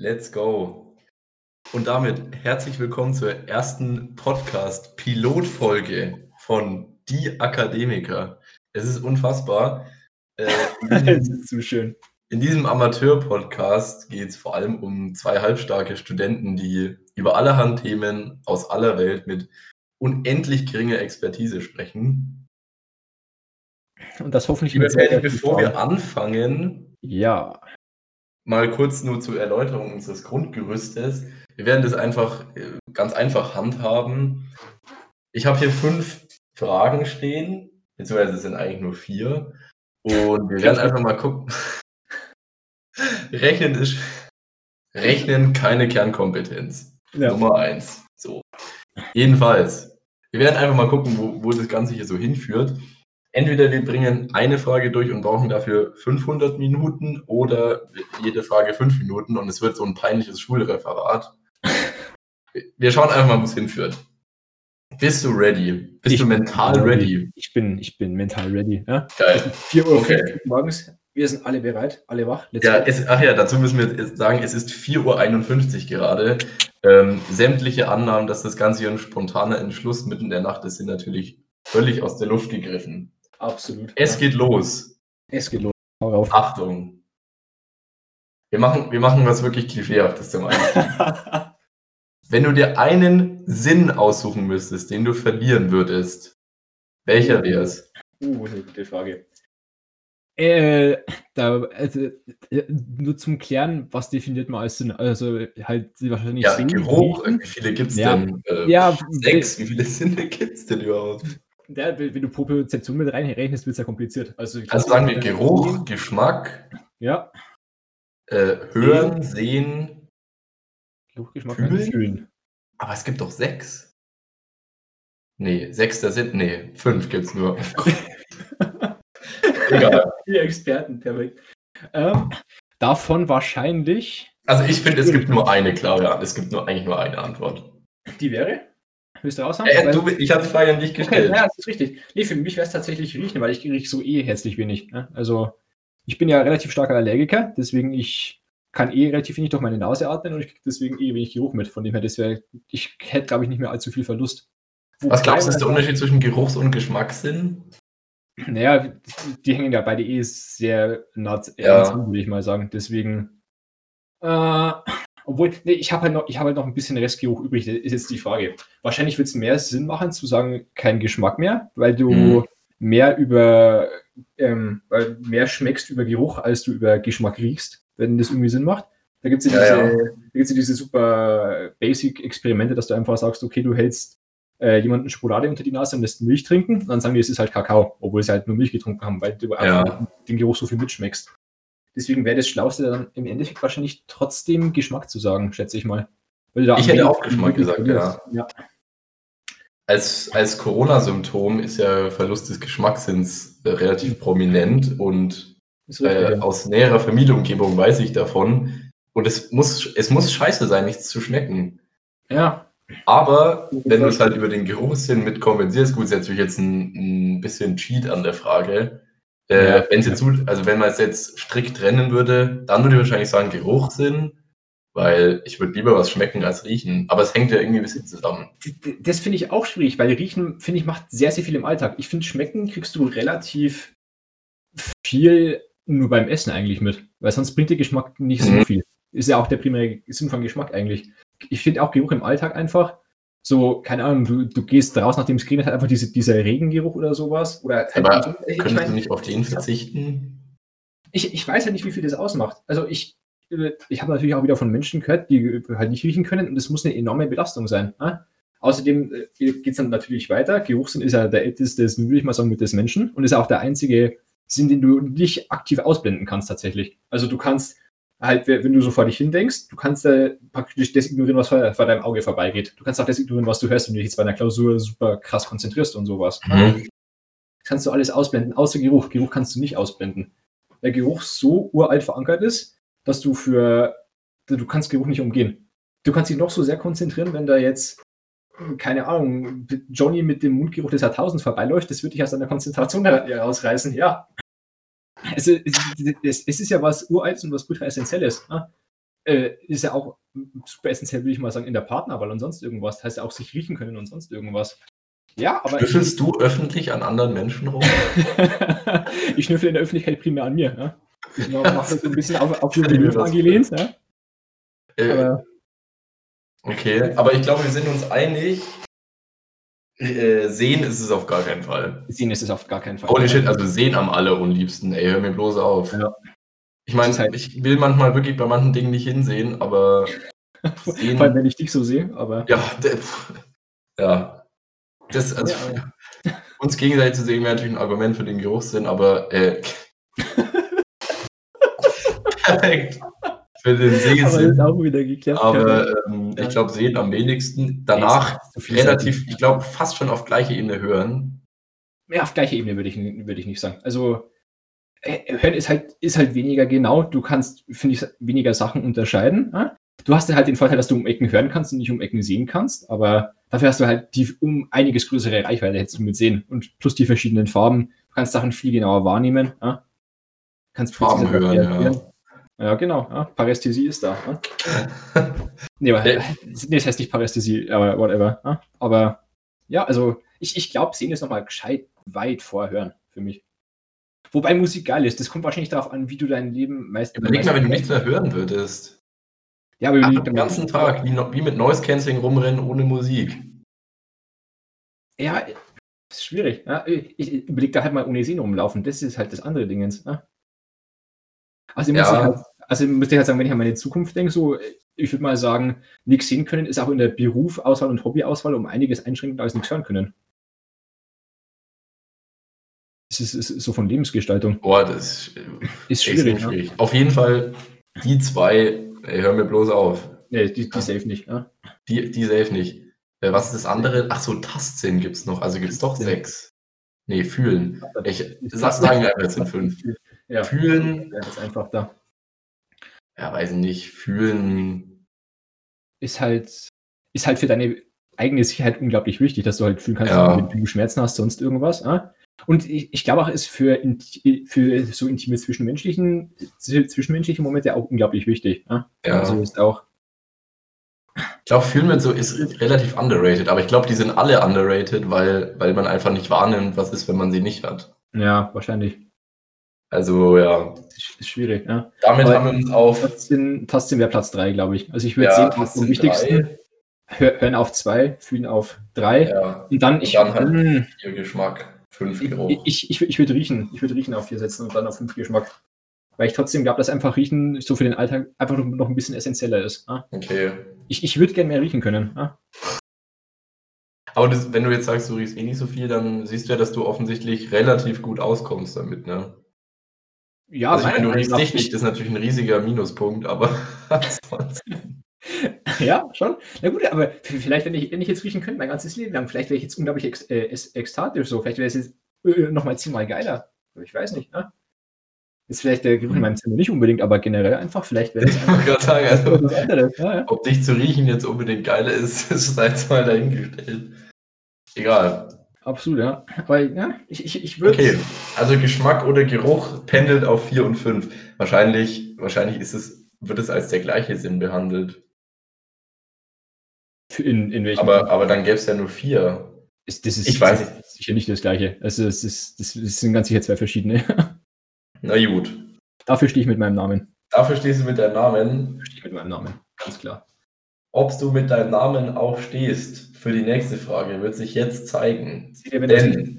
Let's go. Und damit herzlich willkommen zur ersten Podcast-Pilotfolge von Die Akademiker. Es ist unfassbar. Äh, das ist zu schön. In diesem Amateur-Podcast geht es vor allem um zwei halbstarke Studenten, die über allerhand Themen aus aller Welt mit unendlich geringer Expertise sprechen. Und das hoffentlich Lieber Teddy, bevor wir anfangen, ja. Mal kurz nur zur Erläuterung unseres Grundgerüstes. Wir werden das einfach äh, ganz einfach handhaben. Ich habe hier fünf Fragen stehen, beziehungsweise es sind eigentlich nur vier. Und wir werden einfach mal gucken. Rechnen ist Rechnen keine Kernkompetenz. Ja. Nummer eins. So. Jedenfalls, wir werden einfach mal gucken, wo, wo das Ganze hier so hinführt. Entweder wir bringen eine Frage durch und brauchen dafür 500 Minuten oder jede Frage fünf Minuten und es wird so ein peinliches Schulreferat. Wir schauen einfach mal, wo es hinführt. Bist du ready? Bist Ich du bin mental ready? Ich bin, ich bin mental ready. Ja? Geil. 4 Uhr Okay. morgens. Wir sind alle bereit, alle wach. Let's Ja, es, ach ja, dazu müssen wir jetzt sagen, es ist 4.51 Uhr gerade. Ähm, sämtliche Annahmen, dass das Ganze hier ein spontaner Entschluss mitten in der Nacht ist, sind natürlich völlig aus der Luft gegriffen. Absolut. Es geht los. es geht los. Achtung. Wir machen, wir machen was wirklich Klischeehaftes zum Einstieg. Wenn du dir einen Sinn aussuchen müsstest, den du verlieren würdest, welcher wäre es? Uh, eine gute Frage. Äh, da, also, äh, nur zum Klären, was definiert man als Sinn? Also halt wahrscheinlich Ja, sehen, Geruch, wie viele gibt es Ja. denn? Äh, Ja, Sechs, wie viele Sinne gibt es denn überhaupt? Ja, wenn du Propriozeption mit reinrechnest, wird es ja kompliziert. Also, Also glaub, sagen wir äh, Geruch, Geschmack, Ja, äh, Hören, Sehen, Geruch, Geschmack, Fühlen? Fühlen. aber es gibt doch sechs. Nee, sechs, da sind, nee, fünf gibt's nur. Egal. Die Experten, perfekt. Ähm, davon wahrscheinlich, Also ich finde, es gibt nur eine klare Antwort. Es gibt nur eigentlich nur eine Antwort. die wäre? Willst du raushauen? Äh, du, ich habe die Frage an dich okay, gestellt. ja, das ist richtig. Nee, für mich wäre es tatsächlich riechen, weil ich rieche so eh herzlich wenig. Ne? Also, ich bin ja relativ starker Allergiker, deswegen ich kann eh relativ wenig durch meine Nase atmen und ich kriege deswegen eh wenig Geruch mit. Von dem her, das wäre, ich hätte, glaube ich, nicht mehr allzu viel Verlust. Was glaubst du, ist der Wobei Unterschied zwischen Geruchs- und Geschmackssinn? Naja, die, hängen ja beide eh sehr nah Ja. zusammen, würde ich mal sagen. Deswegen. Äh, obwohl, nee, ich habe halt, noch- ich hab halt noch ein bisschen Restgeruch übrig. Das ist jetzt die Frage. Wahrscheinlich wird es mehr Sinn machen, zu sagen, kein Geschmack mehr, weil du Mhm. mehr über ähm, weil mehr schmeckst über Geruch, als du über Geschmack riechst, wenn das irgendwie Sinn macht. Da gibt es ja, Ja, diese, ja diese super Basic-Experimente, dass du einfach sagst, okay, du hältst äh, jemanden Schokolade unter die Nase und lässt Milch trinken, dann sagen die, es ist halt Kakao, obwohl sie halt nur Milch getrunken haben, weil du Ja. einfach den Geruch so viel mitschmeckst. Deswegen wäre das Schlauste dann im Endeffekt wahrscheinlich trotzdem Geschmack zu sagen, schätze ich mal. Ich hätte auch Geschmack gesagt, verlierst. ja. Als, als Corona-Symptom ist ja Verlust des Geschmackssinns äh, relativ prominent und richtig, äh, ja. aus näherer Familienumgebung weiß ich davon. Und es muss, es muss scheiße sein, nichts zu schmecken. ja. Aber wenn du es halt über den Geruchssinn mit kompensierst, gut, ist natürlich jetzt ein, ein bisschen Cheat an der Frage. Äh, Ja. wenn jetzt, also wenn man es jetzt strikt trennen würde, dann würde ich wahrscheinlich sagen Geruchssinn, weil ich würde lieber was schmecken als riechen. Aber es hängt ja irgendwie ein bisschen zusammen. Das finde ich auch schwierig, weil Riechen, finde ich, macht sehr, sehr viel im Alltag. Ich finde, Schmecken kriegst du relativ viel nur beim Essen eigentlich mit, weil sonst bringt der Geschmack nicht so Mhm. viel. Ist ja auch der primäre Sinn von Geschmack eigentlich. Ich finde auch Geruch im Alltag einfach so, keine Ahnung, du, du gehst raus, nachdem es geregnet hat, einfach diese, dieser Regengeruch oder sowas. Oder halt Aber so- ich, Könntest mein, du nicht auf den verzichten? ich, ich weiß ja nicht, wie viel das ausmacht. Also ich, äh, ich habe natürlich auch wieder von Menschen gehört, die halt nicht riechen können und das muss eine enorme Belastung sein. Ne? Außerdem geht es dann natürlich weiter. Geruchssinn ist ja der älteste, würde ich mal sagen, mit des Menschen und ist auch der einzige Sinn, den du nicht aktiv ausblenden kannst tatsächlich. Also du kannst halt, wenn du so vor dich hindenkst, du kannst äh, praktisch das ignorieren, was vor, vor deinem Auge vorbeigeht. Du kannst auch das ignorieren, was du hörst, wenn du dich jetzt bei einer Klausur super krass konzentrierst und sowas. Mhm. kannst du alles ausblenden, außer Geruch. Geruch kannst du nicht ausblenden. Weil Geruch so uralt verankert ist, dass du für, du kannst Geruch nicht umgehen. Du kannst dich noch so sehr konzentrieren, wenn da jetzt, keine Ahnung, Johnny mit dem Mundgeruch des Jahrtausends vorbeiläuft, das würde dich aus deiner Konzentration herausreißen, ja. Es, ist- es, es ist ja was Uraltes und was ultra Essentielles. Ne? äh, ist ja auch super essentiell, würde ich mal sagen, in der Partnerwahl und sonst irgendwas. Das heißt ja auch sich riechen können und sonst irgendwas. Ja, aber. Schnüffelst du öffentlich an anderen Menschen rum? ich schnüffel in der Öffentlichkeit primär an mir. Ja? Ich mache das so ein bisschen auf, auf den angelehnt. Ja? Äh, aber, okay, aber ich glaube, wir sind uns einig. Äh, sehen ist es auf gar keinen Fall. Sehen ist es auf gar keinen Fall. Holy shit, also sehen am allerunliebsten. Ey, hör mir bloß auf. Ja. Ich meine, halt ich will manchmal wirklich bei manchen Dingen nicht hinsehen, aber. Vor allem, wenn ich dich so sehe, aber. Ja, ja. Das, also, ja, ja. uns gegenseitig zu sehen wäre natürlich ein Argument für den Geruchssinn, aber. Äh, perfekt. Für den Sehsinn. Aber, geklappt, aber ähm, ich glaube, sehen am wenigsten. Danach so relativ, ich glaube, fast schon auf gleicher Ebene hören. Ja, auf gleicher Ebene würde ich, würd ich nicht sagen. Also, äh, hören ist halt, ist halt weniger genau. Du kannst, finde ich, weniger Sachen unterscheiden. Ja? Du hast halt den Vorteil, dass du um Ecken hören kannst und nicht um Ecken sehen kannst, aber dafür hast du halt die um einiges größere Reichweite hättest du mit sehen und plus die verschiedenen Farben. Du kannst Sachen viel genauer wahrnehmen. Ja? Kannst Farben hören, ja. Ja, genau. Ja, Parästhesie ist da. Ja? nee, aber, nee, das heißt nicht Parästhesie, aber whatever. Ja? Aber ja, also ich, ich glaube, sehen ist nochmal gescheit weit vorhören für mich. Wobei Musik geil ist. Das kommt wahrscheinlich darauf an, wie du dein Leben meist. Überleg mal, wenn du nichts mehr hören würdest. Ja, aber Ach, den ganzen Tag, wie, wie mit Noise Cancelling rumrennen ohne Musik. Ja, ist schwierig. Ja? Ich überlege da halt mal ohne Sehen rumlaufen. Das ist halt das andere Dingens. Ja? Also, ja. halt, also müsste ich halt sagen, wenn ich an meine Zukunft denke, so, ich würde mal sagen, nichts sehen können ist auch in der Berufauswahl und Hobbyauswahl um einiges einschränkender als nichts hören können. Das ist, ist so von Lebensgestaltung. Boah, das ist schwierig. schwierig. Auf jeden Fall die zwei, ey, hör mir bloß auf. Nee, die, die safe nicht. Ja? Die, die safe nicht. Äh, was ist das andere? Ach so, Tastsinn gibt es noch. Also gibt es doch sechs. Nee, fühlen. Ich sag, sagen wir sind fünf. Ja. Fühlen. Ja, ist einfach da. Ja, weiß nicht. Fühlen. Ist halt, ist halt für deine eigene Sicherheit unglaublich wichtig, dass du halt fühlen kannst, ja. wenn du Schmerzen hast, sonst irgendwas. Ja? Und ich, ich glaube auch, ist für, für so intime zwischenmenschlichen, zwischenmenschliche Momente auch unglaublich wichtig. Ja. ja. Also ist auch. Ich glaube, Fühlen wird so ist relativ underrated, aber ich glaube, die sind alle underrated, weil, weil man einfach nicht wahrnimmt, was ist, wenn man sie nicht hat. Ja, wahrscheinlich. Also, ja. Ist schwierig, ja. Damit aber haben wir uns auf. Tastsinn wäre Platz 3, glaube ich. Also, ich würde ja, sehen, was am wichtigsten. Hören auf 2, fühlen auf 3. Ja. Und dann, ich. Und dann halt hm. ihr Geschmack. Fünf Geruch. Ich, ich, ich würde riechen. Ich würde riechen auf vier setzen und dann auf fünf Geschmack. Weil ich trotzdem glaube, dass einfach Riechen so für den Alltag einfach noch ein bisschen essentieller ist. Ah? Okay. Ich, ich würde gerne mehr riechen können. Ah? Aber das, wenn du jetzt sagst, du riechst eh nicht so viel, dann siehst du ja, dass du offensichtlich relativ gut auskommst damit, ne? Ja, also ich meine, du riechst nicht, nicht, das ist natürlich ein riesiger Minuspunkt, aber ansonsten. ja, schon. Na gut, aber vielleicht, wenn ich, wenn ich jetzt riechen könnte, mein ganzes Leben lang, vielleicht wäre ich jetzt unglaublich ex, äh, ekstatisch so. Vielleicht wäre es jetzt äh, nochmal zehnmal geiler. Ich weiß nicht, ne? Ist vielleicht der Geruch in meinem Zimmer nicht unbedingt, aber generell einfach, vielleicht wäre es einfach sagen, also, was anderes. Ja, ja. Ob dich zu riechen jetzt unbedingt geiler ist, ist jetzt mal dahingestellt. Egal. Absolut, ja. Aber ja, ich, ich, ich würde. Okay, also Geschmack oder Geruch pendelt auf 4 und 5. Wahrscheinlich, wahrscheinlich ist es, wird es als der gleiche Sinn behandelt. In, in welchem aber, aber dann gäbe es ja nur vier. Ist, das ist ich weiß nicht. sicher nicht das gleiche. Also es ist, das, das sind ganz sicher zwei verschiedene. Na gut. Dafür stehe ich mit meinem Namen. Dafür stehst du mit deinem Namen? Dafür stehe ich mit meinem Namen, ganz klar. Ob du mit deinem Namen auch stehst für die nächste Frage, wird sich jetzt zeigen. Denn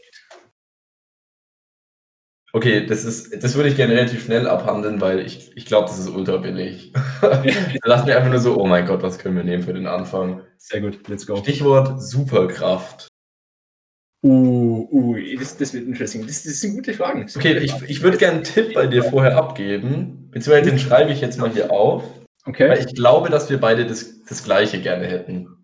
Okay, das ist, das würde ich gerne relativ schnell abhandeln, weil ich, ich glaube, das ist ultra billig. Lass mir einfach nur so, oh mein Gott, was können wir nehmen für den Anfang? Sehr gut, let's go. Stichwort Superkraft. Uh, uh, das, das wird interesting. Das, das sind gute Fragen. Sind okay, ich, ich würde gerne einen Tipp bei dir vorher abgeben, beziehungsweise den schreibe ich jetzt mal hier auf. Okay. Weil ich glaube, dass wir beide das, das Gleiche gerne hätten.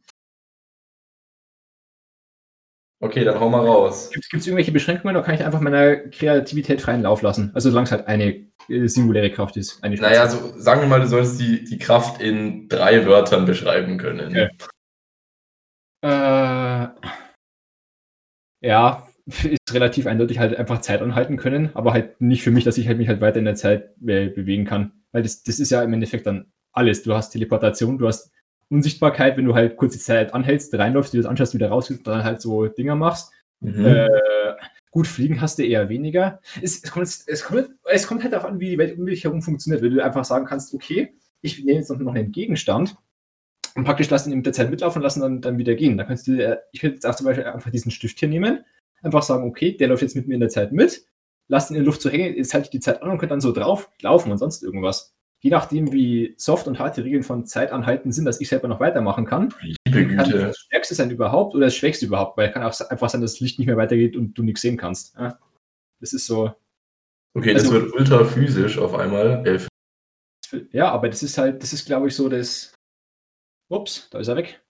Okay, dann hau mal raus. Gibt es irgendwelche Beschränkungen oder kann ich einfach meiner Kreativität freien Lauf lassen? Also solange es halt eine äh, singuläre Kraft ist. Eine naja, so, sagen wir mal, du sollst die, die Kraft in drei Wörtern beschreiben können. Okay. Äh, ja, ist relativ eindeutig halt einfach Zeit anhalten können, aber halt nicht für mich, dass ich halt mich halt weiter in der Zeit äh, bewegen kann. Weil das, das ist ja im Endeffekt dann alles. Du hast Teleportation, du hast Unsichtbarkeit, wenn du halt kurze Zeit anhältst, reinläufst, dir das anschaust, wieder raus und dann halt so Dinger machst. Mhm. Äh, gut, fliegen hast du eher weniger. Es, es, kommt, es, kommt, es kommt halt darauf an, wie die Welt um dich herum funktioniert. Wenn du einfach sagen kannst, okay, ich nehme jetzt noch einen Gegenstand und praktisch lassen ihn mit der Zeit mitlaufen und lassen dann, dann wieder gehen. Da kannst du, ich könnte jetzt auch zum Beispiel einfach diesen Stift hier nehmen, einfach sagen, okay, der läuft jetzt mit mir in der Zeit mit, lass ihn in der Luft so hängen, jetzt halte ich die Zeit an und könnte dann so drauf laufen und sonst irgendwas. Je nachdem, wie soft und hart die Regeln von Zeitanhalten sind, dass ich selber noch weitermachen kann, Liebe kann Güte. das Stärkste sein überhaupt oder das Schwächste überhaupt, weil kann auch einfach sein, dass das Licht nicht mehr weitergeht und du nichts sehen kannst. Ja? Das ist so, Okay, das Also- wird ultra physisch auf einmal. Äh, ja, aber das ist halt, das ist glaube ich so das. Ups, da ist er weg.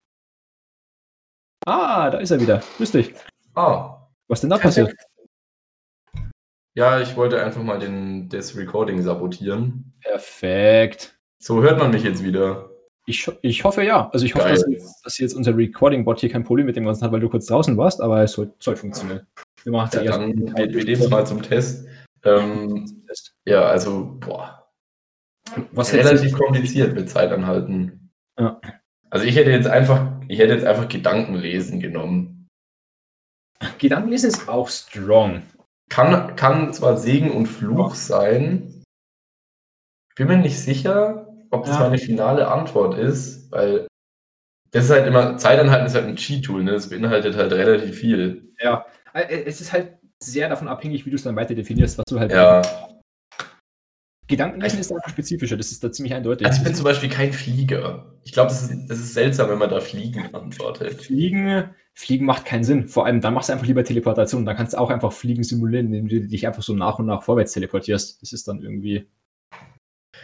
Ah, da ist er wieder. Grüß dich. Ah, Was denn da passiert? Ja, ich wollte einfach mal den, das Recording sabotieren. Perfekt. So hört man mich jetzt wieder. Ich, ich hoffe ja. Also ich hoffe, dass, jetzt- dass jetzt unser Recording-Bot hier kein Problem mit dem Ganzen hat, weil du kurz draußen warst, aber es soll, soll funktionieren. Wir machen Ja, ja, dann wir wir nehmen es mal zum Test. Ähm, Test. ja, also, boah, Was relativ kompliziert mit Zeitanhalten. Ja. Also ich hätte jetzt einfach, ich hätte jetzt einfach Gedankenlesen genommen. Gedankenlesen ist auch strong. Kann, kann zwar Segen und Fluch sein. Bin mir nicht sicher, ob das Ja. meine finale Antwort ist, weil das ist halt immer, Zeitanhalten ist halt ein Cheat-Tool, ne? Das beinhaltet halt relativ viel. Ja. Äh, Es ist halt sehr davon abhängig, wie du es dann weiter definierst, was du halt. Ja. Gedankenlesen ist einfach spezifischer, das ist da ziemlich eindeutig. Also ich bin zum Beispiel kein Flieger. Ich glaube, das ist, das ist seltsam, wenn man da Fliegen antwortet. Fliegen, Fliegen macht keinen Sinn. Vor allem, dann machst du einfach lieber Teleportation. Dann kannst du auch einfach Fliegen simulieren, indem du dich einfach so nach und nach vorwärts teleportierst. Das ist dann irgendwie.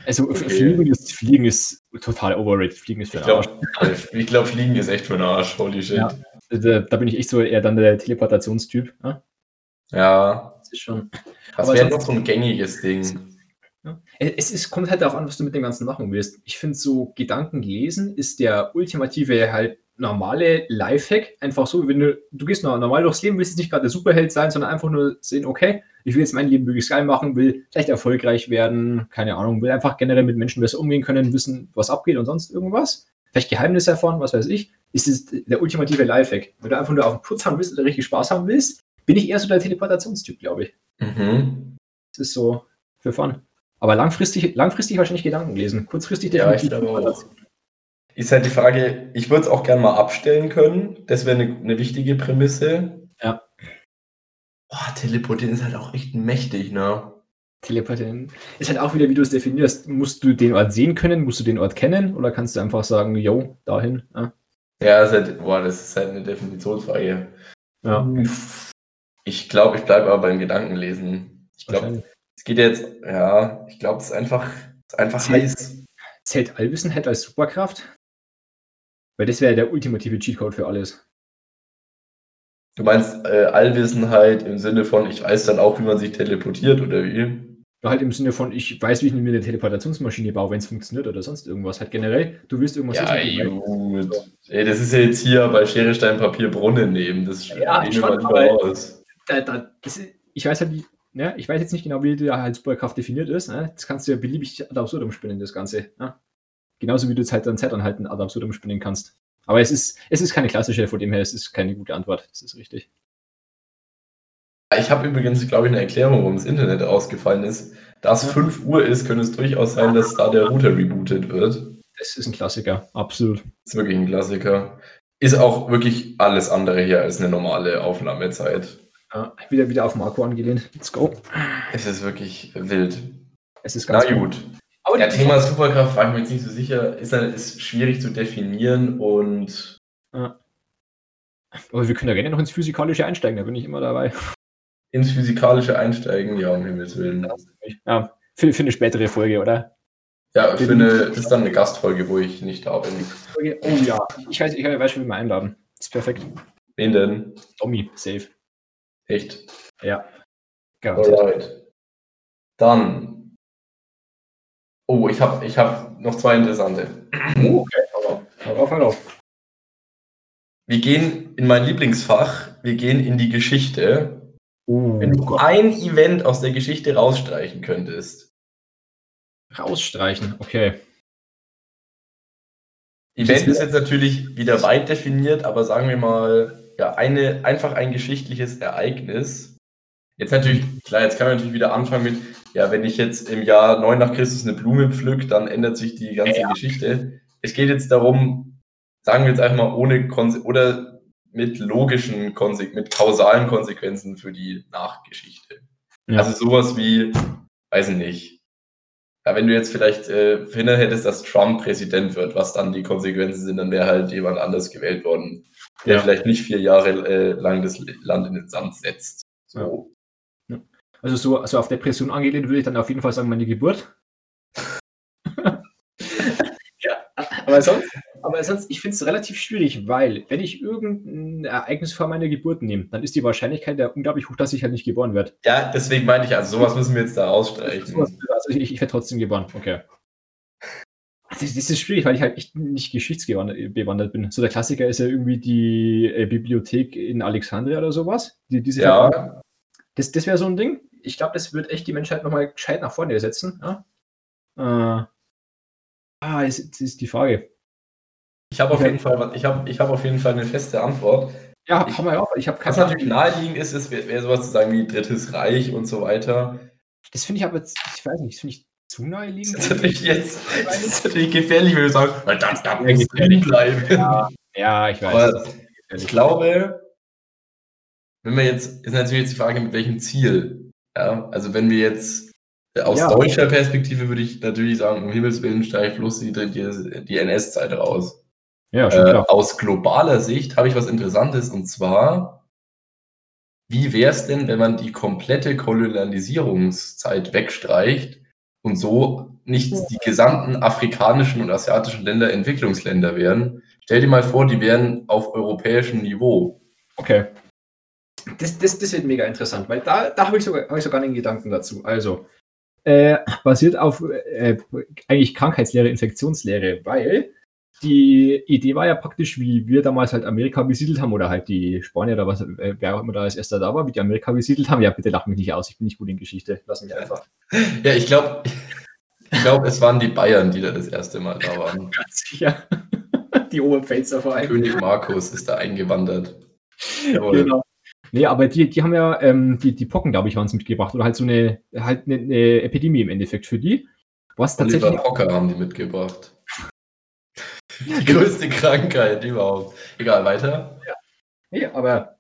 Also Okay. Fliegen, ist, Fliegen ist total overrated. Fliegen ist für Ich Arsch. glaube, ich glaub, Fliegen ist echt für den Arsch. Holy shit. Ja. Da, da bin ich echt so eher dann der Teleportationstyp. Ja? Ja. Das ist schon. Was wäre noch so ein gängiges Ding? Ja. Es ist, kommt halt darauf an, was du mit dem Ganzen machen willst. Ich finde, so Gedanken lesen ist der ultimative halt normale Lifehack. Einfach so, wenn du, du gehst normal durchs Leben, willst jetzt nicht gerade der Superheld sein, sondern einfach nur sehen, okay, ich will jetzt mein Leben möglichst geil machen, will vielleicht erfolgreich werden, keine Ahnung, will einfach generell mit Menschen besser umgehen können, wissen, was abgeht und sonst irgendwas. Vielleicht Geheimnisse erfahren, was weiß ich. Ist es der ultimative Lifehack. Wenn du einfach nur auf den Putz haben willst oder richtig Spaß haben willst, bin ich eher so der Teleportationstyp, glaube ich. Mhm. Das ist so für Fun. Aber langfristig, langfristig wahrscheinlich Gedanken lesen. Kurzfristig Ja, ich definitiv auch. Ist halt die Frage, ich würde es auch gerne mal abstellen können. Das wäre eine, eine wichtige Prämisse. Ja. Boah, teleportieren ist halt auch echt mächtig, ne? Teleportieren. Ist halt auch wieder, wie du es definierst. Musst du den Ort sehen können? Musst du den Ort kennen? Oder kannst du einfach sagen, yo, dahin? Ja. Ja, ist halt, boah, das ist halt eine Definitionsfrage. ja. Ich glaube, ich bleibe aber beim Gedankenlesen. Ich glaube. Es geht jetzt, ja, ich glaube, es ist einfach, es ist einfach Zählt- heiß. Zählt Allwissenheit als Superkraft? Weil das wäre der ultimative Cheatcode für alles. Du meinst äh, Allwissenheit im Sinne von, ich weiß dann auch, wie man sich teleportiert oder wie? Ja, halt im Sinne von, ich weiß, wie ich mir eine Teleportationsmaschine baue, wenn es funktioniert oder sonst irgendwas. Halt generell, du willst irgendwas Ja, wissen, gut. Ey, das ist ja jetzt hier bei Schere, Stein, Papier, Brunnen nehmen. Das Ja, nehmen wir mal aus. da, da, das ist, ich weiß halt, wie, ne, ich weiß jetzt nicht genau, wie die Superkraft definiert ist. Ne? Das kannst du ja beliebig ad absurdum spinnen, das Ganze. Ne? Genauso wie du jetzt halt dann Zeitanhalten ad absurdum spinnen kannst. Aber es ist, es ist keine klassische, von dem her, es ist keine gute Antwort. Das ist richtig. Ich habe übrigens, glaube ich, eine Erklärung, warum das Internet ausgefallen ist. Da es Ja. 5 Uhr ist, könnte es durchaus sein, dass da der Router rebootet wird. Das ist ein Klassiker, absolut. Ist wirklich ein Klassiker. Ist auch wirklich alles andere hier als eine normale Aufnahmezeit. Ja, wieder, wieder auf Marco angelehnt. Let's go. Es ist wirklich wild. Es ist Na ganz gut. Aber Ja, Thema Superkraft war ich mir jetzt nicht so sicher. Ist, halt- ist schwierig zu definieren und Aber wir können ja gerne noch ins Physikalische einsteigen, da bin ich immer dabei. ins Physikalische einsteigen, ja, um Himmels Willen. Ja, für, für eine spätere Folge, oder? Ja, für eine, das ist dann eine Gastfolge, wo ich nicht da bin. Oh ja, ich weiß, ich weiß schon, wie wir einladen. Das ist perfekt. Wen denn? Tommy, safe. Echt? Ja. Garantiert. Alright. Dann. Oh, ich habe ich hab noch zwei interessante. Oh, okay. Hau auf, hau auf. Wir gehen in mein Lieblingsfach, wir gehen in die Geschichte. Oh, Wenn du ein Event aus der Geschichte rausstreichen könntest, Rausstreichen, okay. Event ist jetzt natürlich wieder weit definiert, aber sagen wir mal, ja, eine, einfach ein geschichtliches Ereignis. Jetzt natürlich, klar, jetzt kann man natürlich wieder anfangen mit, ja, wenn ich jetzt im Jahr 9 nach Christus eine Blume pflück, dann ändert sich die ganze ja. Geschichte. Es geht jetzt darum, sagen wir jetzt einfach mal ohne Konse oder mit logischen, Konse mit kausalen Konsequenzen für die Nachgeschichte. Ja. Also sowas wie, weiß ich nicht, ja, wenn du jetzt vielleicht äh, verhindert hättest, dass Trump Präsident wird, was dann die Konsequenzen sind, dann wäre halt jemand anders gewählt worden, der ja. vielleicht nicht vier Jahre äh, lang das Land in den Sand setzt. So. Ja. Also so also auf Depression angelehnt würde ich dann auf jeden Fall sagen, meine Geburt. ja, aber sonst, aber sonst, ich finde es relativ schwierig, weil wenn ich irgendein Ereignis vor meiner Geburt nehme, dann ist die Wahrscheinlichkeit ja unglaublich hoch, dass ich halt nicht geboren werde. Ja, deswegen meine ich, also sowas müssen wir jetzt da ausstreichen. Also ich, ich werde trotzdem geboren, okay. Das, das, ist schwierig, weil ich halt echt nicht geschichtsbewandert bin. So der Klassiker ist ja irgendwie die äh, Bibliothek in Alexandria oder sowas. Die, diese ja. Das, das wäre so ein Ding. Ich glaube, das wird echt die Menschheit nochmal gescheit nach vorne setzen. Ja? Äh, ah, das, das ist die Frage. Ich habe auf, jeden Fall, ich hab, ich hab auf jeden Fall eine feste Antwort. Ja, ich, haben wir auch. Ich hab was natürlich naheliegend ist, ist wäre wär sowas zu sagen wie Drittes Reich und so weiter. Das finde ich aber, ich weiß nicht, das finde ich zu naheliegend. Das ist natürlich jetzt das ist natürlich gefährlich, wenn du sagst, weil das darf nicht bleiben. Ja, ja, ich weiß. Aber ich glaube, wenn wir jetzt, ist natürlich jetzt die Frage, mit welchem Ziel. Ja, also wenn wir jetzt aus ja, deutscher Perspektive würde ich natürlich sagen, um Himmels Willen steigt bloß die, die, die NS-Zeit raus. Ja, schon klar. Äh, aus globaler Sicht habe ich was Interessantes und zwar, wie wäre es denn, wenn man die komplette Kolonialisierungszeit wegstreicht und so nicht die gesamten afrikanischen und asiatischen Länder Entwicklungsländer wären? Stell dir mal vor, die wären auf europäischem Niveau. Okay. Das, das, das wird mega interessant, weil da, da habe ich, sogar, hab ich sogar einen Gedanken dazu. Also, äh, basiert auf äh, eigentlich Krankheitslehre, Infektionslehre, weil die Idee war ja praktisch, wie wir damals halt Amerika besiedelt haben oder halt die Spanier oder was, äh, wer auch immer da als erster da war, wie die Amerika besiedelt haben. Ja, bitte lach mich nicht aus, ich bin nicht gut in Geschichte, lass mich einfach. Ja, ich glaube, ich glaube, es waren die Bayern, die da das erste Mal da waren. Ganz sicher. Die Oberpfälzer vor allem. König Markus ist da eingewandert. Jawohl. Genau. Nee, aber die, die haben ja, ähm, die, die Pocken, glaube ich, waren es mitgebracht. Oder halt so eine, halt eine, eine, Epidemie im Endeffekt für die. Was tatsächlich. Oliver Pocker haben die mitgebracht. Die größte Krankheit überhaupt. Egal, weiter. Ja. Nee, aber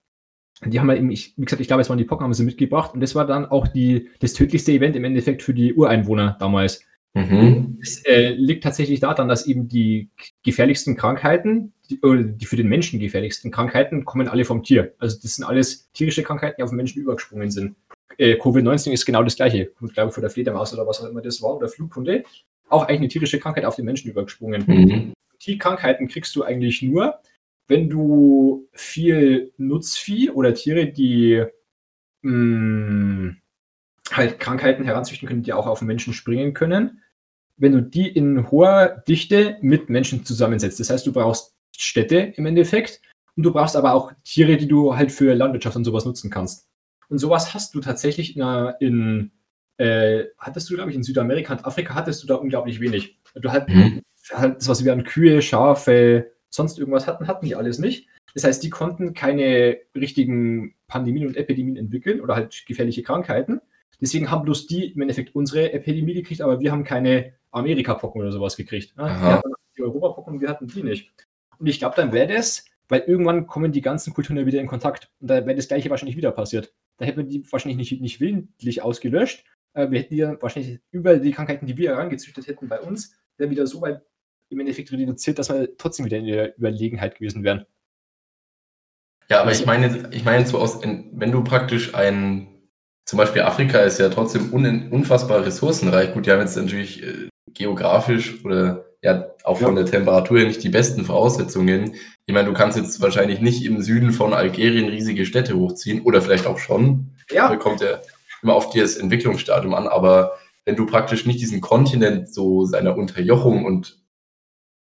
die haben ja eben, ich, wie gesagt, ich glaube, es waren die Pocken, haben sie mitgebracht. Und das war dann auch die, das tödlichste Event im Endeffekt für die Ureinwohner damals. Mhm. Es äh, liegt tatsächlich daran, dass eben die gefährlichsten Krankheiten, die, oder die für den Menschen gefährlichsten Krankheiten, kommen alle vom Tier. Also das sind alles tierische Krankheiten, die auf den Menschen übergesprungen sind. Äh, Covid-19 ist genau das gleiche. Ich glaube, von der Fledermaus oder was auch immer das war, oder Flughunde, auch eigentlich eine tierische Krankheit auf den Menschen übergesprungen. Mhm die Krankheiten kriegst du eigentlich nur, wenn du viel Nutzvieh oder Tiere, die mh, hm, halt Krankheiten heranzüchten können, die auch auf Menschen springen können, wenn du die in hoher Dichte mit Menschen zusammensetzt. Das heißt, du brauchst Städte im Endeffekt und du brauchst aber auch Tiere, die du halt für Landwirtschaft und sowas nutzen kannst. Und sowas hast du tatsächlich in, in äh, hattest du, glaube ich, in Südamerika und Afrika hattest du da unglaublich wenig. Du halt, mhm halt was wie an Kühe, Schafe, sonst irgendwas hatten, hatten die alles nicht. Das heißt, die konnten keine richtigen Pandemien und Epidemien entwickeln oder halt gefährliche Krankheiten. Deswegen haben bloß die im Endeffekt unsere Epidemie gekriegt, aber wir haben keine Amerika-Pocken oder sowas gekriegt. Ne? Wir hatten die Europa-Pocken und wir hatten die nicht. Und ich glaube, dann wäre das, weil irgendwann kommen die ganzen Kulturen ja wieder in Kontakt. Und da wäre das Gleiche wahrscheinlich wieder passiert. Da hätten wir die wahrscheinlich nicht, nicht willentlich ausgelöscht. Wir hätten die dann wahrscheinlich über die Krankheiten, die wir herangezüchtet hätten bei uns, dann wieder so weit im Endeffekt reduziert, dass wir trotzdem wieder in der Überlegenheit gewesen wären. Ja, aber ich meine, ich meine so aus, wenn du praktisch ein, zum Beispiel Afrika ist ja trotzdem un, unfassbar ressourcenreich. Gut, die haben jetzt natürlich äh, geografisch oder ja auch von der Temperatur her nicht die besten Voraussetzungen. Ich meine, du kannst jetzt wahrscheinlich nicht im Süden von Algerien riesige Städte hochziehen oder vielleicht auch schon. Ja. Da kommt ja immer auf das Entwicklungsstadium an, aber wenn du praktisch nicht diesen Kontinent so seiner Unterjochung und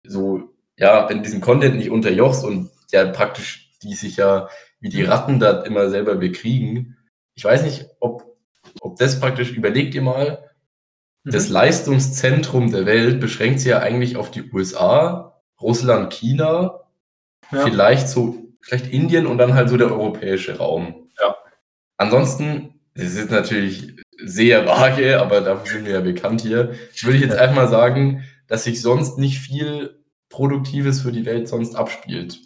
so, ja, wenn du diesen Content nicht unterjochst und der praktisch, die sich ja wie die Ratten da immer selber bekriegen, ich weiß nicht, ob, ob das praktisch, überleg dir mal, mhm. das Leistungszentrum der Welt beschränkt sich ja eigentlich auf die USA Russland, China, Ja. vielleicht so, vielleicht Indien und dann halt so der europäische Raum. Ja. Ansonsten, das ist natürlich sehr vage, aber dafür sind wir ja bekannt hier, würde ich jetzt einfach mal sagen, dass sich sonst nicht viel Produktives für die Welt sonst abspielt.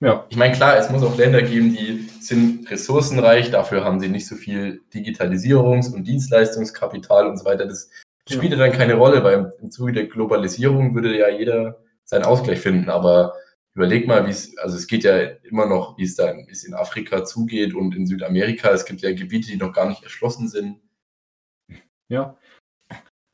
Ja. Ich meine, klar, es muss auch Länder geben, die sind ressourcenreich, dafür haben sie nicht so viel Digitalisierungs- und Dienstleistungskapital und so weiter. Das spielt ja dann keine Rolle, weil im Zuge der Globalisierung würde ja jeder seinen Ausgleich finden. Aber überleg mal, wie es, also es geht ja immer noch, wie es da wie es in Afrika zugeht und in Südamerika. Es gibt ja Gebiete, die noch gar nicht erschlossen sind. Ja.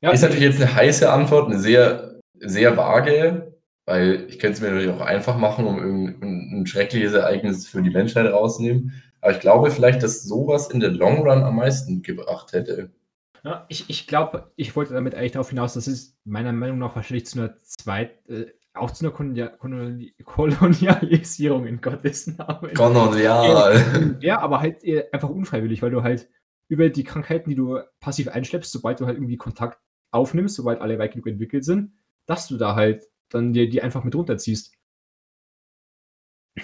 Ja Ist natürlich jetzt eine heiße Antwort, eine sehr, sehr vage, weil ich könnte es mir natürlich auch einfach machen, um irgendein ein schreckliches Ereignis für die Menschheit rauszunehmen. Aber ich glaube vielleicht, dass sowas in der Long Run am meisten gebracht hätte. Ja, ich ich glaube, ich wollte damit eigentlich darauf hinaus, dass es meiner Meinung nach wahrscheinlich zu einer zweit, äh, auch zu einer Kolonia Koloni Kolonialisierung in Gottes Namen. Kolonial. Ja, aber halt eher einfach unfreiwillig, weil du halt über die Krankheiten, die du passiv einschleppst, sobald du halt irgendwie Kontakt aufnimmst, sobald alle weit genug entwickelt sind, dass du da halt dann dir die einfach mit runterziehst.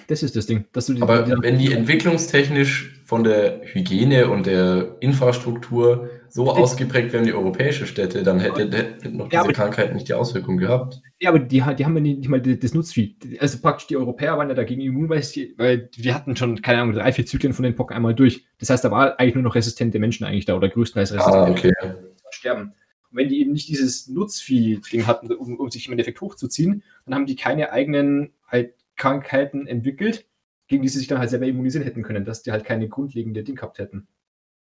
Das ist das Ding. Dass du die, Aber die- wenn die entwicklungstechnisch von der Hygiene und der Infrastruktur so ausgeprägt wären wie europäische Städte, dann hätte, hätten noch Ja, diese aber- Krankheit nicht die Auswirkung gehabt. Ja, aber die, die haben ja nicht mal die- das Nutzvieh. Also praktisch die Europäer waren ja dagegen immun, weil, sie, weil die hatten schon, keine Ahnung, drei, vier Zyklen von den Pocken einmal durch. Das heißt, da war eigentlich nur noch resistente Menschen eigentlich da oder größtenteils resistente Ah, okay. Menschen sterben. Und wenn die eben nicht dieses Nutzvieh-Ding hatten, um, um sich im Endeffekt hochzuziehen, dann haben die keine eigenen halt Krankheiten entwickelt, gegen die sie sich dann halt selber immunisieren hätten können, dass die halt keine grundlegende Ding gehabt hätten.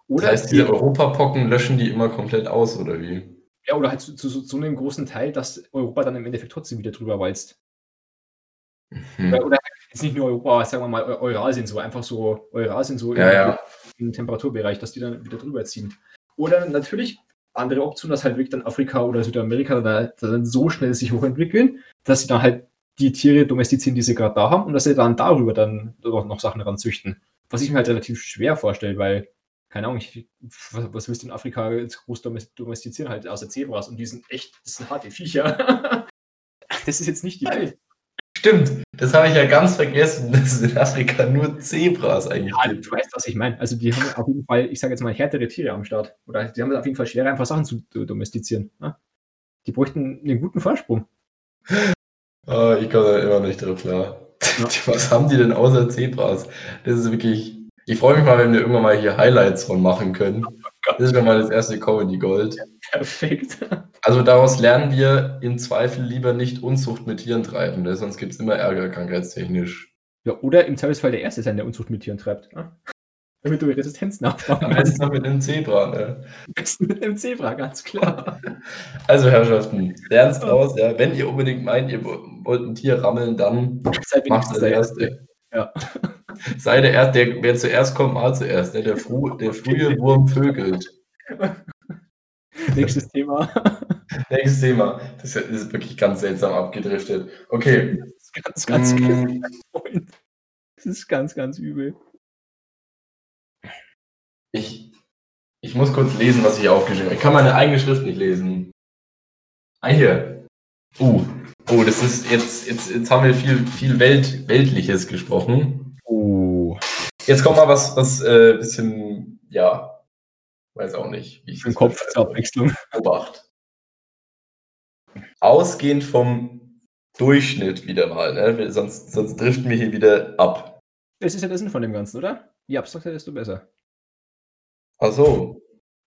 Das Oder, heißt, diese Europapocken löschen die immer komplett aus, oder wie? ja, oder halt zu, zu, so einem großen Teil, dass Europa dann im Endeffekt trotzdem wieder drüber walzt. Hm. Oder, oder jetzt nicht nur Europa, sagen wir mal Eu- Eurasien, so einfach so Eurasien so Ja, im, ja. im Temperaturbereich, dass die dann wieder drüber ziehen. Oder natürlich andere Option, dass halt wirklich dann Afrika oder Südamerika da, dann so schnell sich hochentwickeln, dass sie dann halt die Tiere domestizieren, die sie gerade da haben und dass sie dann darüber dann noch, noch Sachen ranzüchten. Was ich mir halt relativ schwer vorstelle, weil, keine Ahnung, ich, was, was willst du in Afrika jetzt groß domes- domestizieren, halt außer Zebras und die sind echt, das sind harte Viecher. das ist jetzt nicht die Welt. Stimmt, das habe ich ja ganz vergessen, dass es in Afrika nur Zebras eigentlich Ja, gibt. du weißt, was ich meine. Also die haben auf jeden Fall, ich sage jetzt mal, härtere Tiere am Start. Oder die haben es auf jeden Fall schwerer, einfach Sachen zu do- domestizieren. Ne? Die bräuchten einen guten Vorsprung. Oh, ich komme da immer nicht drauf klar. Ja. Was haben die denn außer Zebras? Das ist wirklich. Ich freue mich mal, wenn wir irgendwann mal hier Highlights von machen können. Das ist schon mal das erste Comedy Gold. Perfekt. Also daraus lernen wir im Zweifel lieber nicht Unzucht mit Tieren treiben, ne? sonst gibt es immer Ärger krankheitstechnisch. Ja, oder im Zweifelsfall der Erste sein, der Unzucht mit Tieren treibt. Ne? Damit du Resistenzen aufbauen Am kannst. besten noch mit einem Zebra. Ne? Am besten mit einem Zebra, ganz klar. Also Herrschaften, lern's draus. Ja? Wenn ihr unbedingt meint, ihr wo- wollt ein Tier rammeln, dann Seid macht der der Erste. Erste. Ja. Sei der Erste, der, wer zuerst kommt, mal zuerst. Ne? Der, Fru, der frühe Wurm vögelt. Nächstes Thema. Nächstes Thema. Das ist, wirklich ganz seltsam abgedriftet. Okay. Das ist ganz, ganz Mm, übel. Das ist ganz, ganz übel. Ich, ich muss kurz lesen, was ich hier aufgeschrieben habe. Ich kann meine eigene Schrift nicht lesen. Ah, hier. Uh. Oh, das ist jetzt, jetzt, jetzt haben wir viel, viel Welt, Weltliches gesprochen. Oh. Jetzt kommt mal was, was äh, bisschen, ja, weiß auch nicht, wie ich den Kopf zur Abwechslung. beobachte. Ausgehend vom Durchschnitt wieder mal, ne? sonst, sonst driften wir hier wieder ab. Das ist ja der Sinn von dem Ganzen, oder? Je abstrakter, desto besser. Ach so.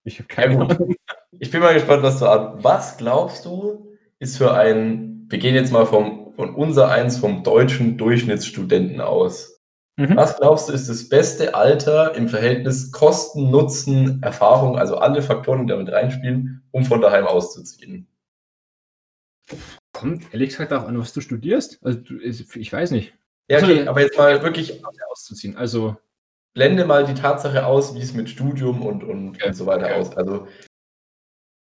Ich habe keine Ja. Ahnung. Ich bin mal gespannt, was du an. Was glaubst du, ist für ein, wir gehen jetzt mal vom, von unser eins vom deutschen Durchschnittsstudenten aus. Mhm. Was glaubst du, ist das beste Alter im Verhältnis Kosten, Nutzen, Erfahrung, also alle Faktoren, die damit reinspielen, um von daheim auszuziehen? Kommt ehrlich gesagt darauf an, was du studierst. Also du, ich weiß nicht. Ja, Also, okay, aber jetzt mal wirklich, Auszuziehen. Also, blende mal die Tatsache aus, wie es mit Studium und, und, Okay, und so weiter okay. aus. Also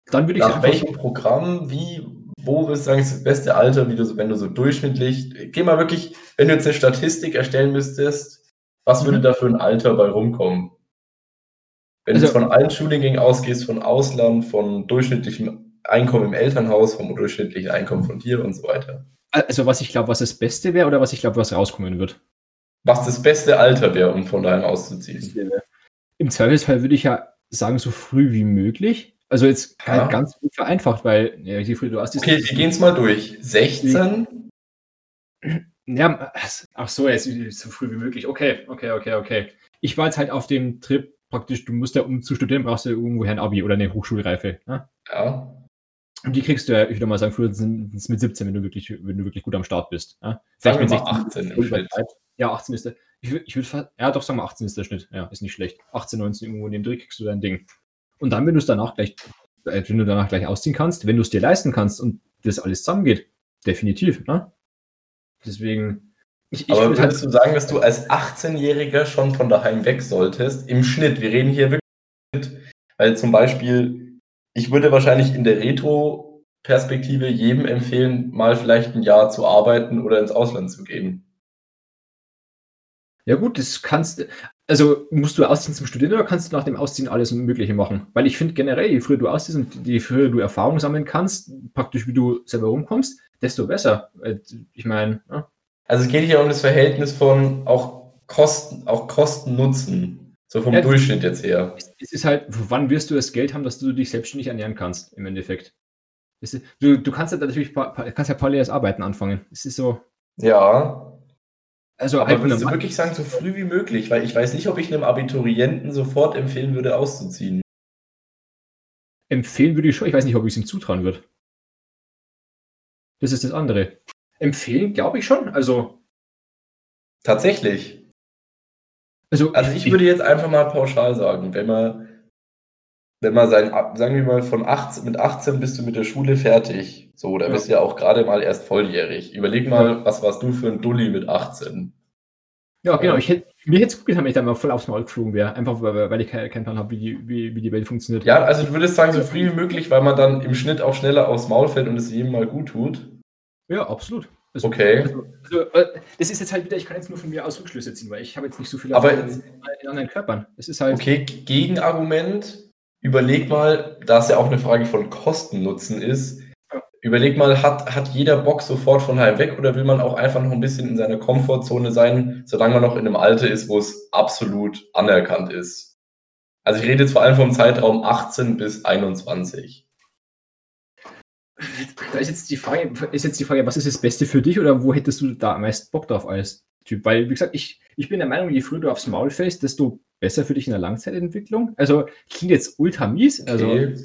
dann würde ich nach welchem Programm, wie, wo würdest du sagen, ist das beste Alter, wie du, so- wenn du so durchschnittlich, geh mal wirklich, wenn du jetzt eine Statistik erstellen müsstest, was würde Mhm. da für ein Alter bei rumkommen? Wenn du Also- jetzt von allen Studiengängen ausgehst, von Ausland, von durchschnittlichem Einkommen im Elternhaus, vom durchschnittlichen Einkommen von dir und so weiter. Also, was ich glaube, was das Beste wäre oder was ich glaube, was rauskommen wird? Was das beste Alter wäre, um von daheim auszuziehen. Im Zweifelsfall würde ich ja sagen, so früh wie möglich. Also jetzt Ja. halt ganz gut vereinfacht, weil ja, früher du hast, Okay, wir gehen es mal durch. 16? Ja, ach so, jetzt so früh wie möglich. Okay, okay, okay, okay. Ich war jetzt halt auf dem Trip praktisch, du musst ja, um zu studieren, brauchst du irgendwoher ein Abi oder eine Hochschulreife. Ne? Ja. Und die kriegst du ja, ich würde mal sagen, frühestens mit 17, wenn du wirklich, wenn du wirklich gut am Start bist. Ne? Sagen wir mit mal 18 im Schnitt. Ja, 18 ist der. Ich würde, ich würd, ja, doch, sagen wir 18 ist der Schnitt. Ja, ist nicht schlecht. 18, 19 irgendwo in dem Dreh kriegst du dein Ding. Und dann, wenn du es danach gleich, äh, wenn du danach gleich ausziehen kannst, wenn du es dir leisten kannst und das alles zusammengeht, definitiv. Ne? Deswegen. Ich, ich Aber halt- würdest du sagen, dass du als 18-Jähriger schon von daheim weg solltest? Im Schnitt. Wir reden hier wirklich. Weil zum Beispiel, ich würde wahrscheinlich in der Retro-Perspektive jedem empfehlen, mal vielleicht ein Jahr zu arbeiten oder ins Ausland zu gehen. Ja gut, das kannst du, also musst du ausziehen zum Studieren oder kannst du nach dem Ausziehen alles Mögliche machen? Weil ich finde generell, je früher du ausziehst und je früher du Erfahrung sammeln kannst, praktisch wie du selber rumkommst, desto besser. Ich meine, ja, Also es geht hier um das Verhältnis von auch Kosten, auch Kosten-Nutzen. So vom Ja, Durchschnitt jetzt her. es ist halt, wann wirst du das Geld haben, dass du dich selbstständig ernähren kannst, im Endeffekt. Du, du kannst ja natürlich kannst ja parallel das Arbeiten anfangen. Es ist so, Ja. Also Aber halt würdest du wirklich sagen, so früh wie möglich? Weil ich weiß nicht, ob ich einem Abiturienten sofort empfehlen würde, auszuziehen. empfehlen würde ich schon, ich weiß nicht, ob ich es ihm zutrauen würde. Das ist das andere. Empfehlen glaube ich schon, also Tatsächlich. Also, Also ich würde jetzt einfach mal pauschal sagen, wenn man, wenn man sein, sagen wir mal, von 18, mit 18 bist du mit der Schule fertig. So, da Ja. bist du ja auch gerade mal erst volljährig. Überleg mal, was warst du für ein Dulli mit 18? ja, genau. Ich hätte, mir hätte es gut getan, wenn ich da mal voll aufs Maul geflogen wäre. Einfach weil, weil ich keinen Plan habe, wie die, wie, wie die Welt funktioniert. Ja, also du würdest sagen, so früh wie möglich, weil man dann im Schnitt auch schneller aufs Maul fällt und es jedem mal gut tut. Ja, absolut. Also, Okay. Also, also, äh, das ist jetzt halt wieder, ich kann jetzt nur von mir aus Rückschlüsse ziehen, weil ich habe jetzt nicht so viel Aber Erfahrung in, in anderen Körpern. Es ist halt. Okay, Gegenargument. Überleg mal, da es ja auch eine Frage von Kosten-Nutzen ist, überleg mal, hat, hat jeder Bock sofort von heim weg oder will man auch einfach noch ein bisschen in seiner Komfortzone sein, solange man noch in einem Alter ist, wo es absolut anerkannt ist? Also ich rede jetzt vor allem vom Zeitraum 18 bis 21. Da ist jetzt die Frage, ist jetzt die Frage, was ist das Beste für dich oder wo hättest du da am meisten Bock drauf als Typ? Weil, wie gesagt, ich, ich bin der Meinung, je früher du aufs Maul fällst, desto besser für dich in der Langzeitentwicklung. Also klingt jetzt ultra mies. Also, Okay.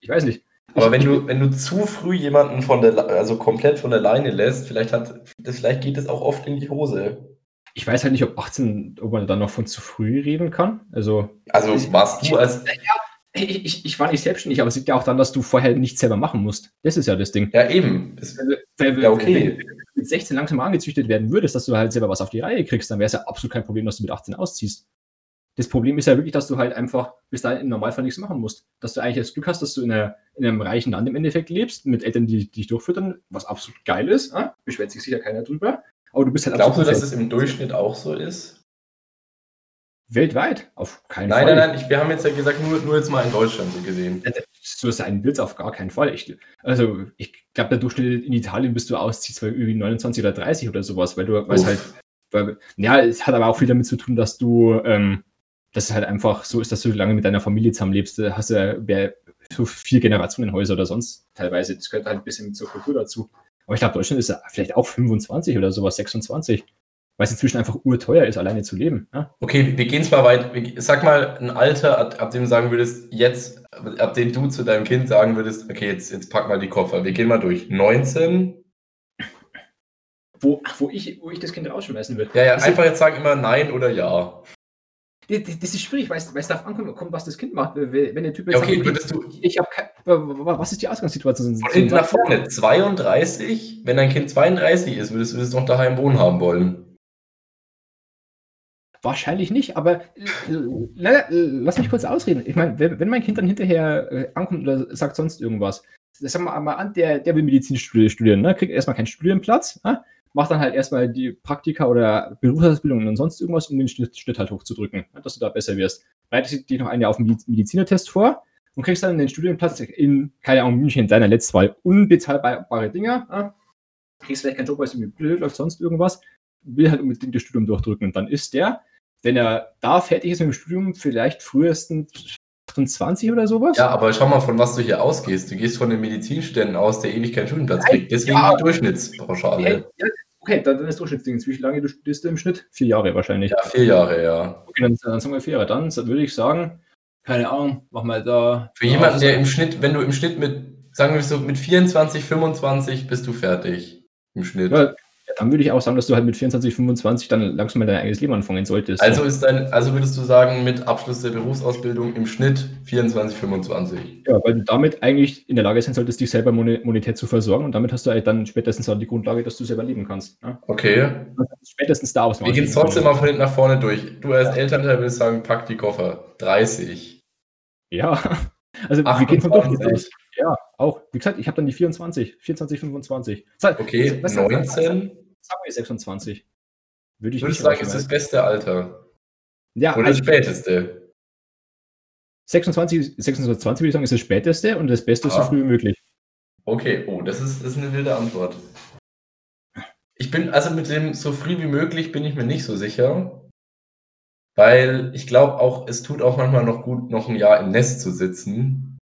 ich weiß nicht. Aber wenn du, wenn du zu früh jemanden von der, also komplett von der Leine lässt, vielleicht hat, das, vielleicht geht es auch oft in die Hose. Ich weiß halt nicht, ob 18, ob man dann noch von zu früh reden kann. Also, Also Ich- warst du als, ich, ich, ich war nicht selbstständig, aber es liegt ja auch daran, dass du vorher nichts selber machen musst. Das ist ja das Ding. ja eben, das, weil- Ja, okay. Wenn du mit 16 langsam angezüchtet werden würdest, dass du halt selber was auf die Reihe kriegst, dann wäre es ja absolut kein Problem, dass du mit 18 ausziehst. Das Problem ist ja wirklich, dass du halt einfach bis dahin im Normalfall nichts machen musst. Dass du eigentlich das Glück hast, dass du in, einer, in einem reichen Land im Endeffekt lebst, mit Eltern, die, die dich durchfüttern, was absolut geil ist. Ah? Beschwert sich sicher keiner drüber. Aber du bist halt glaubst du, dass es im Durchschnitt auch so ist? weltweit. Auf keinen Nein, Fall. nein, nein, ich, wir haben jetzt ja gesagt, nur, nur jetzt mal in Deutschland so gesehen. So sein wird es auf gar keinen Fall. Ich, also, ich glaube, der Durchschnitt in Italien bist du ausziehst, weil irgendwie 29 oder 30 oder sowas, weil du, Uff. halt, weil, ja, es hat aber auch viel damit zu tun, dass du, ähm, dass es halt einfach so ist, dass du lange mit deiner Familie zusammenlebst. Da hast du ja so vier Generationenhäuser oder sonst teilweise. Das gehört halt ein bisschen zur Kultur dazu. Aber ich glaube, Deutschland ist ja vielleicht auch 25 oder sowas, 26. Weil es inzwischen einfach urteuer ist, alleine zu leben. Ja? Okay, wir gehen es mal weit. Sag mal ein Alter, ab, ab dem du sagen würdest, jetzt, ab dem du zu deinem Kind sagen würdest, okay, jetzt, jetzt pack mal die Koffer. Wir gehen mal durch. 19? Wo, wo, ich, wo ich das Kind rausschmeißen würde. Ja, ja, Das- einfach jetzt sagen immer nein oder ja. Das, das ist schwierig, weil es, weil es darauf ankommt, kommt, was das Kind macht. Wenn der Typ Ja, okay, sagt, würdest du ich habe kein, was ist die Ausgangssituation? von hinten nach vorne 32? Wenn dein Kind 32 ist, würdest du das noch daheim wohnen haben wollen? Wahrscheinlich nicht, aber na, lass mich kurz ausreden. Ich meine, wenn, mein Kind dann hinterher äh, ankommt oder sagt sonst irgendwas, sagen wir mal an, der, der will Medizin studi- studieren, ne? kriegt erstmal keinen Studienplatz, ne? Macht dann halt erstmal die Praktika oder Berufsausbildung und sonst irgendwas, um den Schnitt, Schnitt halt hochzudrücken, ne? dass du da besser wirst. Bereitest dich noch ein Jahr auf den Mediz- Medizinertest vor und kriegst dann den Studienplatz in, keine Ahnung, München, deiner Letztwahl. Unbezahlbare Dinger. Ne? kriegst vielleicht keinen Job, weil es irgendwie blöd läuft, sonst irgendwas, will halt unbedingt das Studium durchdrücken. Und dann ist der, wenn er da fertig ist mit dem Studium, vielleicht frühestens 28 oder sowas. Ja, aber schau mal, von was du hier ausgehst. Du gehst von den Medizinständen aus, der ewig keinen Studienplatz kriegt. Deswegen ja, die Durchschnittspauschale. Ja, okay, dann ist Durchschnittsding. Wie lange du studierst du im Schnitt? Vier Jahre wahrscheinlich. Ja, vier Jahre, ja. Okay, dann, dann sagen wir vier Jahre. Dann würde ich sagen, keine Ahnung, mach mal da. Für jemanden, der im Schnitt, wenn du im Schnitt mit, sagen wir so, mit 24, 25 bist du fertig. Im Schnitt. Ja, dann würde ich auch sagen, dass du halt mit 24, 25 dann langsam mal dein eigenes Leben anfangen solltest. Also ist dein, also würdest du sagen, mit Abschluss der Berufsausbildung im Schnitt 24, 25? Ja, weil du damit eigentlich in der Lage sein solltest, dich selber monetär zu versorgen und damit hast du halt dann spätestens auch die Grundlage, dass du selber leben kannst. Ja? Okay. Spätestens da aus. Wir gehen trotzdem mal von hinten nach vorne durch. Du als. Elternteil würdest sagen, pack die Koffer. 30. Ja, also 28. wir gehen. Ja, auch. Wie gesagt, ich habe dann die 24, 24, 25. Okay, was, 19. Sagen wir 26. Würde ich Würdest sagen, ist das beste Alter. Ja, Oder das späteste. 26, 26 würde ich sagen, ist das späteste und das Beste ah. so früh wie möglich. Okay, oh, das ist, das ist eine wilde Antwort. Ich bin, also mit dem so früh wie möglich bin ich mir nicht so sicher. Weil ich glaube auch, es tut auch manchmal noch gut, noch ein Jahr im Nest zu sitzen.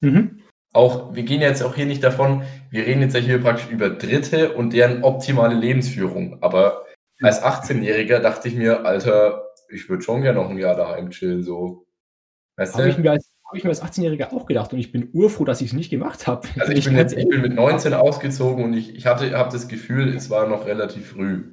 Mhm auch, wir gehen jetzt auch hier nicht davon, wir reden jetzt ja hier praktisch über Dritte und deren optimale Lebensführung. Aber als 18-Jähriger dachte ich mir, Alter, ich würde schon gerne noch ein Jahr daheim chillen, so. Weißt habe ich mir als, hab ich mir als 18-Jähriger auch gedacht und ich bin urfroh, dass ich es nicht gemacht habe. Also ich, bin, jetzt, ich bin mit 19 ausgezogen und ich, ich hatte, habe das Gefühl, es war noch relativ früh.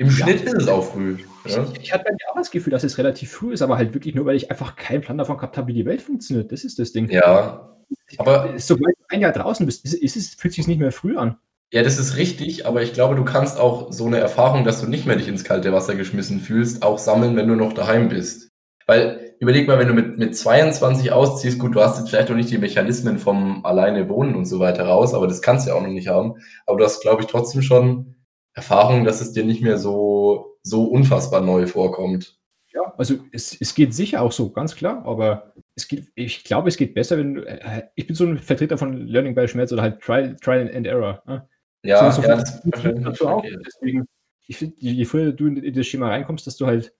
Im ja. Schnitt ist es auch früh. Ja? Ich, ich, hatte bei mir auch das Gefühl, dass es relativ früh ist, aber halt wirklich nur, weil ich einfach keinen Plan davon gehabt habe, wie die Welt funktioniert. Das ist das Ding. Ja. Aber sobald du ein Jahr draußen bist, ist, ist es, fühlt sich nicht mehr früh an. Ja, das ist richtig, aber ich glaube, du kannst auch so eine Erfahrung, dass du nicht mehr dich ins kalte Wasser geschmissen fühlst, auch sammeln, wenn du noch daheim bist. Weil, überleg mal, wenn du mit, mit 22 ausziehst, gut, du hast jetzt vielleicht noch nicht die Mechanismen vom alleine wohnen und so weiter raus, aber das kannst du ja auch noch nicht haben. Aber du hast, glaube ich, trotzdem schon Erfahrung, dass es dir nicht mehr so, so unfassbar neu vorkommt. Ja, also es, es geht sicher auch so, ganz klar, aber es geht, ich glaube, es geht besser, wenn du, äh, ich bin so ein Vertreter von Learning by Schmerz oder halt Trial, Trial and Error. Ne? Ja, so, so ja das dazu auch. Deswegen, ich finde, je früher du in das Schema reinkommst, dass du halt,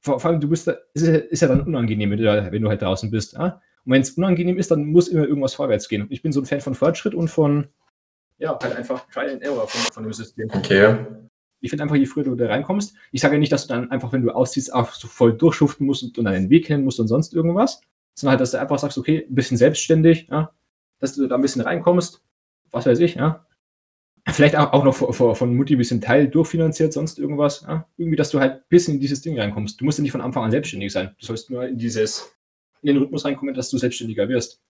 vor, vor allem du bist da, ist, ist ja dann unangenehm, wenn du, wenn du halt draußen bist. Ne? Und wenn es unangenehm ist, dann muss immer irgendwas vorwärts gehen. Ich bin so ein Fan von Fortschritt und von, ja, halt einfach Trial and Error von, von dem System. Okay. Ich finde einfach, je früher du da reinkommst, ich sage ja nicht, dass du dann einfach, wenn du ausziehst, auch so voll durchschuften musst und, und einen Weg kennen musst und sonst irgendwas, sondern halt, dass du einfach sagst, okay, ein bisschen selbstständig, ja, dass du da ein bisschen reinkommst, was weiß ich, ja. Vielleicht auch, auch noch von, von Mutti ein bisschen Teil durchfinanziert, sonst irgendwas, ja. Irgendwie, dass du halt ein bisschen in dieses Ding reinkommst. Du musst ja nicht von Anfang an selbstständig sein. Du sollst nur in dieses, in den Rhythmus reinkommen, dass du selbstständiger wirst.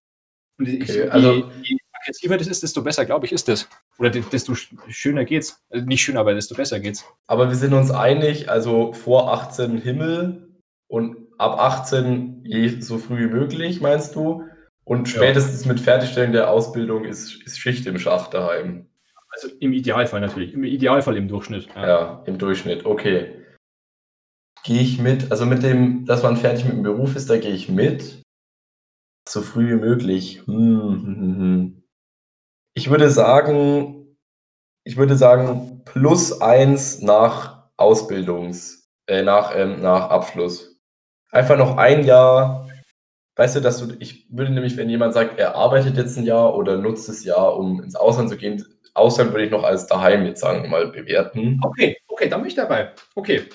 Und ich, okay, also, je, aggressiver das ist, desto besser, glaube ich, ist das. Oder desto schöner geht's. Also nicht schöner, aber desto besser geht's. Aber wir sind uns einig, also vor 18 Himmel und ab 18 je so früh wie möglich, meinst du? Und spätestens ja. mit Fertigstellung der Ausbildung ist, ist, Schicht im Schacht daheim. Also im Idealfall natürlich. Im Idealfall im Durchschnitt. Ja, ja im Durchschnitt, okay. Gehe ich mit, also mit dem, dass man fertig mit dem Beruf ist, da gehe ich mit. So früh wie möglich. Hm, hm, hm, hm. Ich würde sagen, ich würde sagen, plus eins nach Ausbildungs, äh, nach, ähm, nach Abschluss. Einfach noch ein Jahr. Weißt du, dass du, ich würde nämlich, wenn jemand sagt, er arbeitet jetzt ein Jahr oder nutzt das Jahr, um ins Ausland zu gehen, Ausland würde ich noch als daheim jetzt sagen mal bewerten. Okay, okay, dann bin ich dabei. Okay,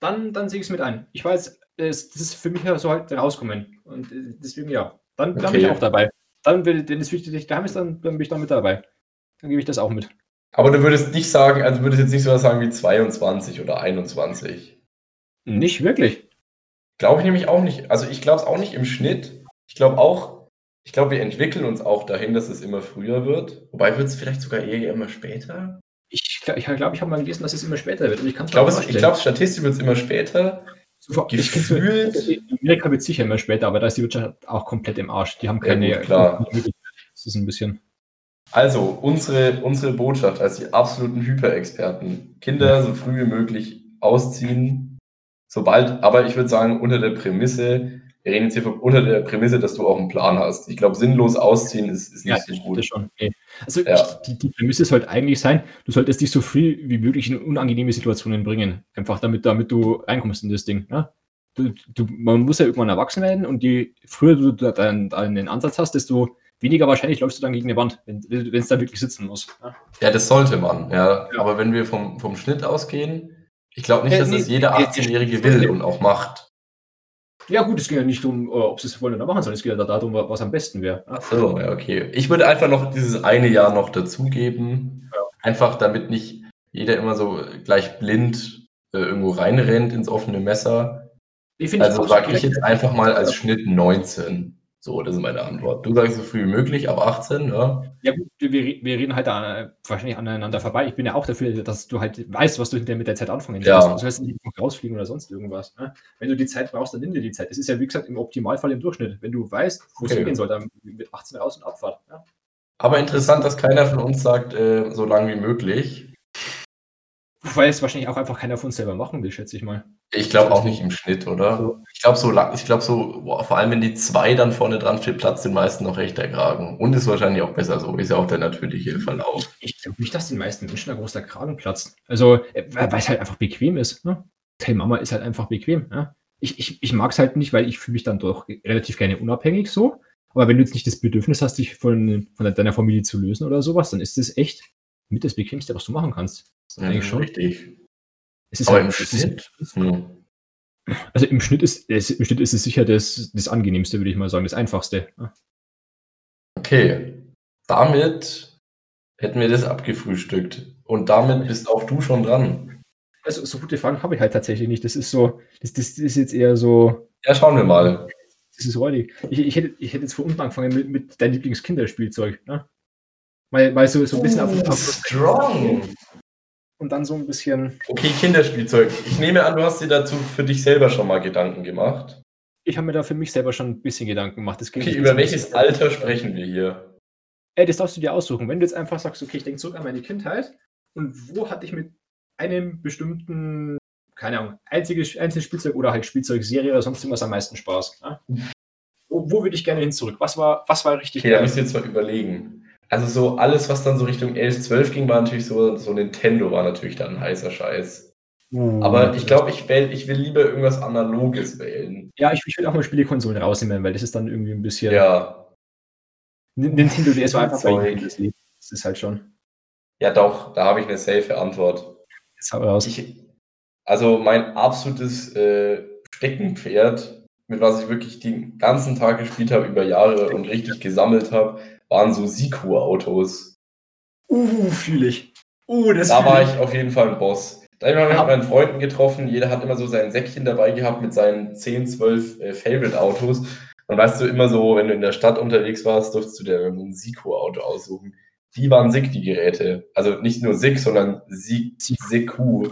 dann, dann sehe ich es mit ein. Ich weiß, das ist für mich so halt rauskommen. Und äh, deswegen ja, dann, dann okay. bin ich auch dabei. Dann, wenn es wichtig daheim ist, dann, dann bin ich da mit dabei. Dann gebe ich das auch mit. Aber du würdest nicht sagen, also würdest jetzt nicht so was sagen wie 22 oder 21. Nicht wirklich. Glaube ich nämlich auch nicht. Also ich glaube es auch nicht im Schnitt. Ich glaube auch, ich glaube, wir entwickeln uns auch dahin, dass es immer früher wird. Wobei wird es vielleicht sogar eher immer später. Ich glaube, ich, glaub, ich habe mal gelesen, dass es immer später wird. Und ich glaube, glaub, statistisch wird es immer später. Gefühlt. In Amerika wird es sicher immer später, aber da ist die Wirtschaft auch komplett im Arsch. Die haben keine. Ja, gut, klar. Das ist ein bisschen. Also, unsere, unsere Botschaft als die absoluten Hyperexperten: Kinder so früh wie möglich ausziehen. Sobald, aber ich würde sagen, unter der Prämisse, wir reden jetzt hier von, unter der Prämisse, dass du auch einen Plan hast. Ich glaube, sinnlos ausziehen ist, ist nicht Ja, so gut. Okay. Also Ja. ich, die, die Prämisse sollte eigentlich sein, du solltest dich so früh wie möglich in unangenehme Situationen bringen. Einfach damit, damit du reinkommst in das Ding. Ne? Du, du, man muss ja irgendwann erwachsen werden und je früher du da deinen, deinen Ansatz hast, desto weniger wahrscheinlich läufst du dann gegen eine Wand, wenn es da wirklich sitzen muss. Ne? Ja, das sollte man, ja. Ja. Aber wenn wir vom, vom Schnitt ausgehen, ich glaube nicht, Äh, dass nee, das jeder nee, 18-Jährige nee. will und auch macht. Ja gut, es geht ja nicht um, äh, ob sie es wollen oder machen, sondern es geht ja darum, was am besten wäre. Ach so, ja, okay. Ich würde einfach noch dieses eine Jahr noch dazugeben. Ja. Einfach damit nicht jeder immer so gleich blind äh, irgendwo reinrennt ins offene Messer. Also sage ich jetzt einfach mal als Schnitt 19. So, das ist meine Antwort. Du sagst so früh wie möglich, ab 18, ja? Ja gut, wir, wir reden halt da wahrscheinlich aneinander vorbei. Ich bin ja auch dafür, dass du halt weißt, was du hinterher mit der Zeit anfangen Ja. sollst. Du sollst nicht rausfliegen oder sonst irgendwas. Ne? Wenn du die Zeit brauchst, dann nimm dir die Zeit. Das ist ja, wie gesagt, im Optimalfall im Durchschnitt. Wenn du weißt, wo es Okay. hingehen soll, dann mit 18 raus und Abfahrt. Ja? Aber interessant, dass keiner von uns sagt, äh, so lang wie möglich. Weil es wahrscheinlich auch einfach keiner von uns selber machen will, schätze ich mal. Ich glaube auch nicht im Schnitt, oder? Ich glaube so lang, ich glaube so, boah, vor allem wenn die zwei dann vorne dran steht, platzt den meisten noch recht der Kragen. Und ist wahrscheinlich auch besser so, ist ja auch der natürliche Verlauf. Ich glaube nicht, dass den meisten Menschen ein großer Kragen platzt. Also, äh, weil es halt einfach bequem ist. Ne? Tell Mama ist halt einfach bequem. Ne? Ich, ich, ich mag es halt nicht, weil ich fühle mich dann doch relativ gerne unabhängig so. Aber wenn du jetzt nicht das Bedürfnis hast, dich von, von deiner Familie zu lösen oder sowas, dann ist das echt mit das Bequemste, was du machen kannst. Ja, Eigentlich schon. Richtig. Es ist Aber halt, im es ist, Schnitt? Hm. also im Schnitt ist es, im Schnitt ist es sicher das, das angenehmste, würde ich mal sagen, das einfachste. Okay. Damit hätten wir das abgefrühstückt. Und damit bist auch du schon dran. Also so gute Fragen habe ich halt tatsächlich nicht. Das ist so, das, das, das ist jetzt eher so, Ja, schauen wir mal. Das ist räudig. Ich, ich, hätte, ich hätte jetzt von unten angefangen mit, mit deinem Lieblingskinderspielzeug. Ne? Mal, mal so, so ein bisschen auf, Oh, auf strong. und dann so ein bisschen. Okay, Kinderspielzeug. Ich nehme an, du hast dir dazu für dich selber schon mal Gedanken gemacht. Ich habe mir da für mich selber schon ein bisschen Gedanken gemacht. Okay, über welches Alter sprechen wir hier? Ey, das darfst du dir aussuchen. Wenn du jetzt einfach sagst, okay, ich denke zurück an meine Kindheit und wo hatte ich mit einem bestimmten, keine Ahnung, einziges, einzelnes Spielzeug oder halt Spielzeugserie oder sonst irgendwas am meisten Spaß. Ne? Wo, wo würde ich gerne hin zurück? Was war, was war richtig Okay, da müsst ihr jetzt mal überlegen. Also so alles, was dann so Richtung 11, 12 ging, war natürlich so, so Nintendo war natürlich dann ein heißer Scheiß. Uh, Aber ich glaube, ich, wähl, ich will lieber irgendwas Analoges wählen. Ja, ich, ich würde auch mal Spielekonsolen rausnehmen, weil das ist dann irgendwie ein bisschen. Ja. Nintendo DS war einfach bei. Das ist halt schon. Ja, doch, da habe ich eine safe Antwort. Jetzt hau raus. Ich, also mein absolutes äh, Steckenpferd, mit was ich wirklich den ganzen Tag gespielt habe über Jahre und richtig gesammelt habe, waren so Siku-Autos. Uh, fühle ich. Uh, das Da war ich auf jeden Fall ein Boss. Da habe ich mich mit meinen Freunden getroffen. Jeder hat immer so sein Säckchen dabei gehabt mit seinen 10, 12 äh, Favorite-Autos. Und weißt du, immer so, wenn du in der Stadt unterwegs warst, durftest du dir ein Siku-Auto aussuchen. Die waren sick, die Geräte. Also nicht nur sick, sondern Siku.